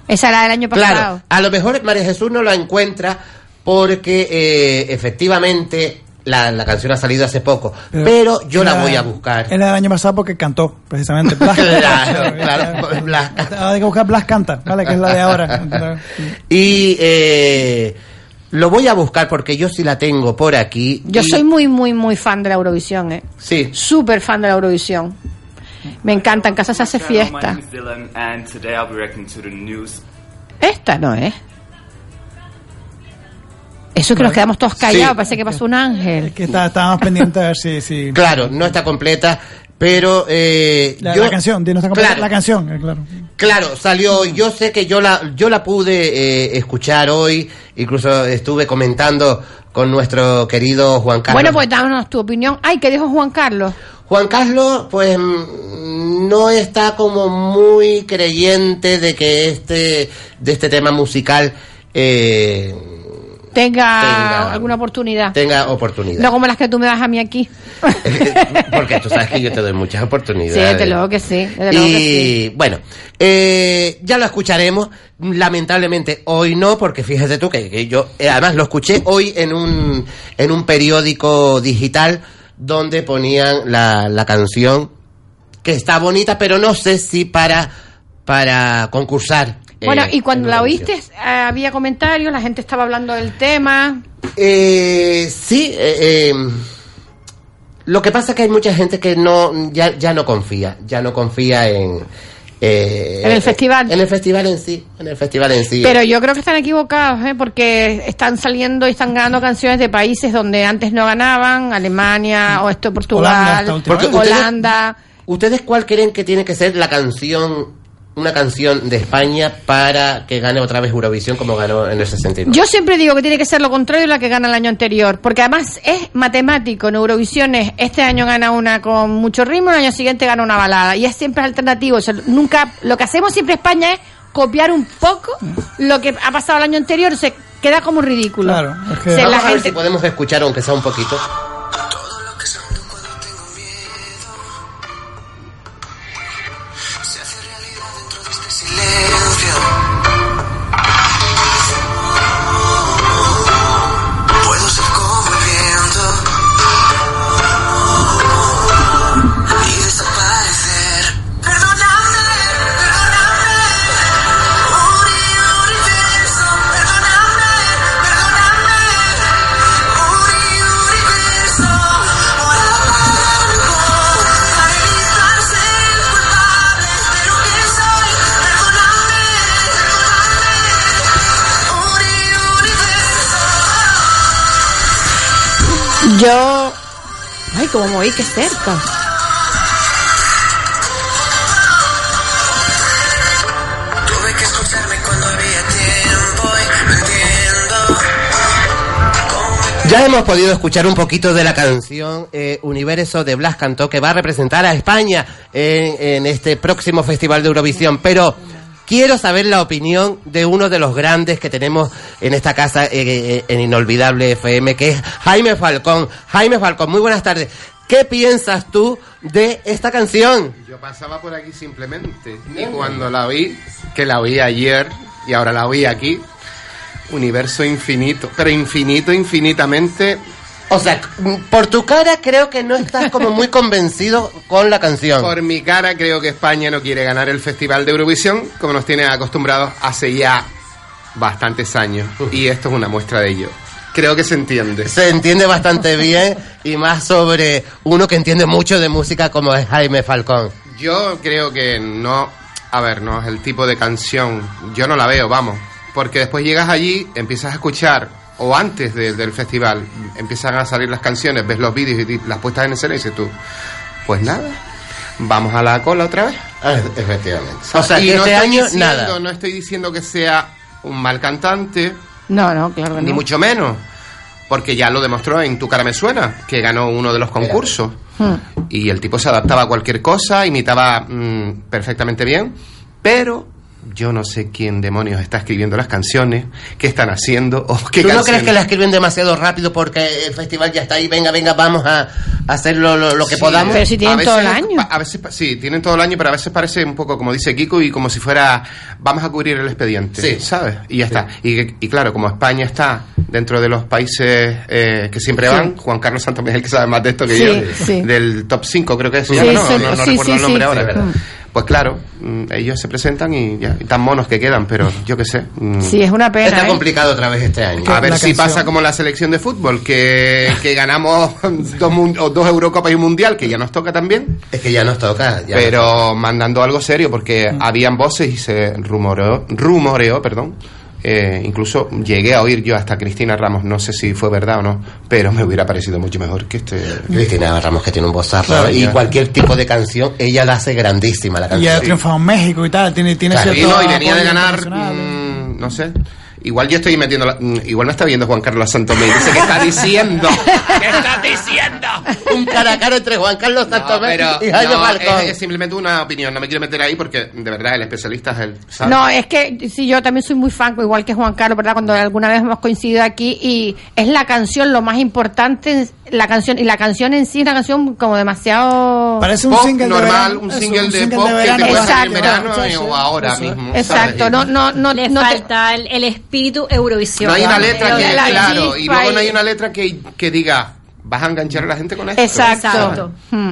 Esa era del año pasado. Claro, a lo mejor María Jesús no la encuentra porque eh, efectivamente la, la canción ha salido hace poco, pero, yo la voy a buscar. Era el año pasado porque cantó, precisamente. Blas Claro, claro, Blas hay que buscar Blas Canta, ¿vale? Que es la de ahora. Y eh, lo voy a buscar porque yo sí la tengo por aquí. Yo y- soy muy, muy, muy fan de la Eurovisión, ¿eh? Sí. Súper fan de la Eurovisión. Me encanta, en casa se hace My fiesta. name is Dylan, and today I'll be reacting to the news. Esta no es. Eso que nos quedamos todos callados, parece que pasó un ángel. Que está- estábamos pendientes a ver si... si Claro, no está completa, pero eh, la, yo- la canción, dinos, está completa Claro. la canción, eh, claro. Claro, salió, yo sé que yo la, yo la pude eh, escuchar hoy, incluso estuve comentando con nuestro querido Juan Carlos. Bueno, pues dámonos tu opinión. Ay, ¿qué dijo Juan Carlos? Juan Carlos, pues mm, no está como muy creyente de que este, de este tema musical eh, Tenga, Tenga- alguna oportunidad. tenga oportunidad. No como las que tú me das a mí aquí. Porque tú sabes que yo te doy muchas Sí, oportunidades. desde luego que sí. Desde luego que Y sí. bueno, eh, ya lo escucharemos. Lamentablemente hoy no, porque fíjate tú que, que yo, eh, además lo escuché hoy en un, en un periódico digital donde ponían la, la canción que está bonita, pero no sé si para, para concursar. Eh, Bueno, y cuando la oíste, eh, había comentarios, la gente estaba hablando del tema. Eh, sí, eh, eh, lo que pasa es que hay mucha gente que no ya, ya no confía, ya no confía en eh, En el festival. en el festival en sí, en el festival en sí. Pero yo creo que están equivocados, ¿eh? porque están saliendo y están ganando canciones de países donde antes no ganaban, Alemania o esto Portugal, ustedes- Holanda. ¿Ustedes cuál creen que tiene que ser la canción, una canción de España para que gane otra vez Eurovisión como ganó en el 69? Yo siempre digo que tiene que ser lo contrario de la que gana el año anterior, porque además es matemático. En Eurovisión es, este año gana una con mucho ritmo, el año siguiente gana una balada, y es siempre alternativo. O sea, nunca, lo que hacemos siempre España es copiar un poco lo que ha pasado el año anterior, se queda como ridículo. Claro, es que- Vamos la a ver gente- si podemos escuchar aunque sea un poquito. Yo. Ay, como me oí, que cerca. Tuve que escucharme cuando había tiempo y no entiendo. Ya hemos podido escuchar un poquito de la canción eh, Universo de Blas Cantó que va a representar a España en, en este próximo Festival de Eurovisión, pero quiero saber la opinión de uno de los grandes que tenemos en esta casa, eh, eh, en Inolvidable FM, que es Jaime Falcón. Jaime Falcón, muy buenas tardes. ¿Qué piensas tú de esta canción? Yo pasaba por aquí simplemente y cuando la vi, que la oí ayer y ahora la oí aquí, universo infinito, pero infinito, infinitamente. O sea, por tu cara creo que no estás como muy convencido con la canción. Por mi cara creo que España no quiere ganar el Festival de Eurovisión como nos tiene acostumbrados hace ya bastantes años y esto es una muestra de ello. Creo que se entiende. Se entiende bastante bien y más sobre uno que entiende mucho de música como es Jaime Falcón. Yo creo que no, a ver, no es el tipo de canción, yo no la veo, vamos, porque después llegas allí, empiezas a escuchar, o antes de- del festival, empiezan a salir las canciones, ves los vídeos y las puestas en escena y dices tú, pues nada, vamos a la cola otra vez. efectivamente. O sea, Y que no este estoy año diciendo- nada. No estoy diciendo que sea un mal cantante, No, no, claro que ni no. mucho menos, porque ya lo demostró en Tu cara me suena, que ganó uno de los concursos. Hmm. Y el tipo se adaptaba a cualquier cosa, imitaba mm, perfectamente bien, pero yo no sé quién demonios está escribiendo las canciones, qué están haciendo o qué ¿Tú no canciones. crees que la escriben demasiado rápido porque el festival ya está ahí? Venga, venga, vamos a a hacer lo, lo- lo que Sí, podamos. a veces- pa- A veces, sí, tienen todo el año, pero a veces parece un poco como dice Kiko y como si fuera vamos a cubrir el expediente, Sí. ¿sabes? Y ya está. Y, y claro, como España está dentro de los países eh, que siempre Sí. van, Juan Carlos Santos es el que sabe más de esto que Sí, yo, sí. del top 5 creo que es, Sí, ¿no? sí, no, no sí, recuerdo sí, el nombre sí. ahora. Sí, verdad. Pues claro, mm, ellos se presentan y ya, y tan monos que quedan, pero yo qué sé. mm, Sí, es una pena. Está ¿eh? complicado otra vez este año. a ver si pasa como la selección de fútbol, que, que ganamos dos, mun- o dos Eurocopas y un Mundial, que ya nos toca también. Es que ya nos toca. ya pero mandando algo serio, porque habían voces y se rumoreó, rumoreó perdón. Eh, incluso llegué a oír yo hasta Cristina Ramos, no sé si fue verdad o no, pero me hubiera parecido mucho mejor que este. Cristina Ramos que tiene un vozazo Claro, y ya. cualquier tipo de canción ella la hace grandísima la Y canción. ha triunfado en México y tal, tiene, tiene Claro, y cierto no, y venía de ganar, mm, no sé. Igual yo estoy metiendo, la- mm, igual me está viendo Juan Carlos Santomé dice que está diciendo. ¿Qué estás diciendo? Un cara a cara entre Juan Carlos Santomé Pero y Jaime no, Falcón. es, es simplemente una opinión, no me quiero meter ahí porque de verdad el especialista es él. ¿sabes? No, es que sí, yo también soy muy fan, igual que Juan Carlos, ¿verdad? Cuando alguna vez hemos coincidido aquí y es la canción lo más importante, la canción y la canción en sí, una canción como demasiado Parece un Pop single de normal, verano. un single un de single pop de que verano te puede salir en Exacto. verano Eso, o ahora mismo. Exacto, ¿sabes? no, no, no, Le no te- falta el, el espíritu Eurovisión. No hay una letra que, la claro, y luego no hay una letra que, que diga, vas a enganchar a la gente con esto. Exacto. Hmm.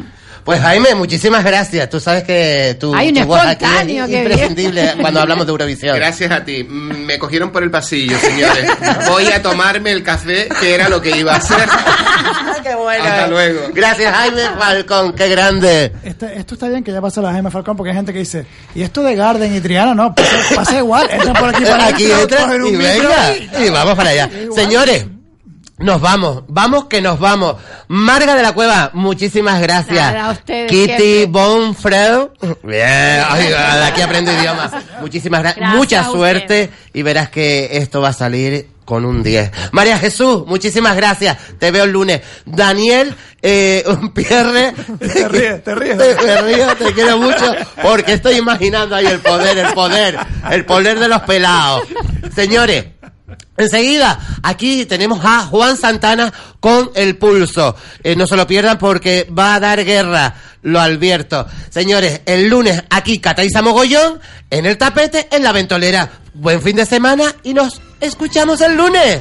Pues Jaime, muchísimas gracias. Tú sabes que tu, Hay un tu voz aquí es bien. imprescindible cuando hablamos de Eurovisión. Gracias a ti. Mm, Me cogieron por el pasillo, señores. Voy a tomarme el café, que era lo que iba a hacer. Qué bueno. Hasta luego. Gracias Jaime Falcón, qué grande. Este- esto está bien que ya pasa la Jaime Falcón porque hay gente que dice, ¿y esto de Garden y Triana? No, pasa, pasa igual, entran por aquí para Aquí adentro, entra cogen un y venga, y- y vamos para allá. Señores, nos vamos, vamos que nos vamos. Marga de la Cueva, muchísimas gracias. Nada, a ustedes Kitty. Bonfreu, bien, ay, de aquí aprendo idiomas. Muchísimas gracias, Gracias mucha suerte y verás que esto va a salir con un 10. María Jesús, muchísimas gracias. Te veo el lunes. Daniel eh, Pierre. Te ríes, te ríes. Te, me río, te quiero mucho porque estoy imaginando ahí el poder, el poder, el poder de los pelados. Señores, enseguida aquí tenemos a Juan Santana con el pulso. Eh, no se lo pierdan porque va a dar guerra, lo advierto. Señores, el lunes aquí Cataiza Mogollón, en el tapete, en la ventolera. Buen fin de semana y nos escuchamos el lunes.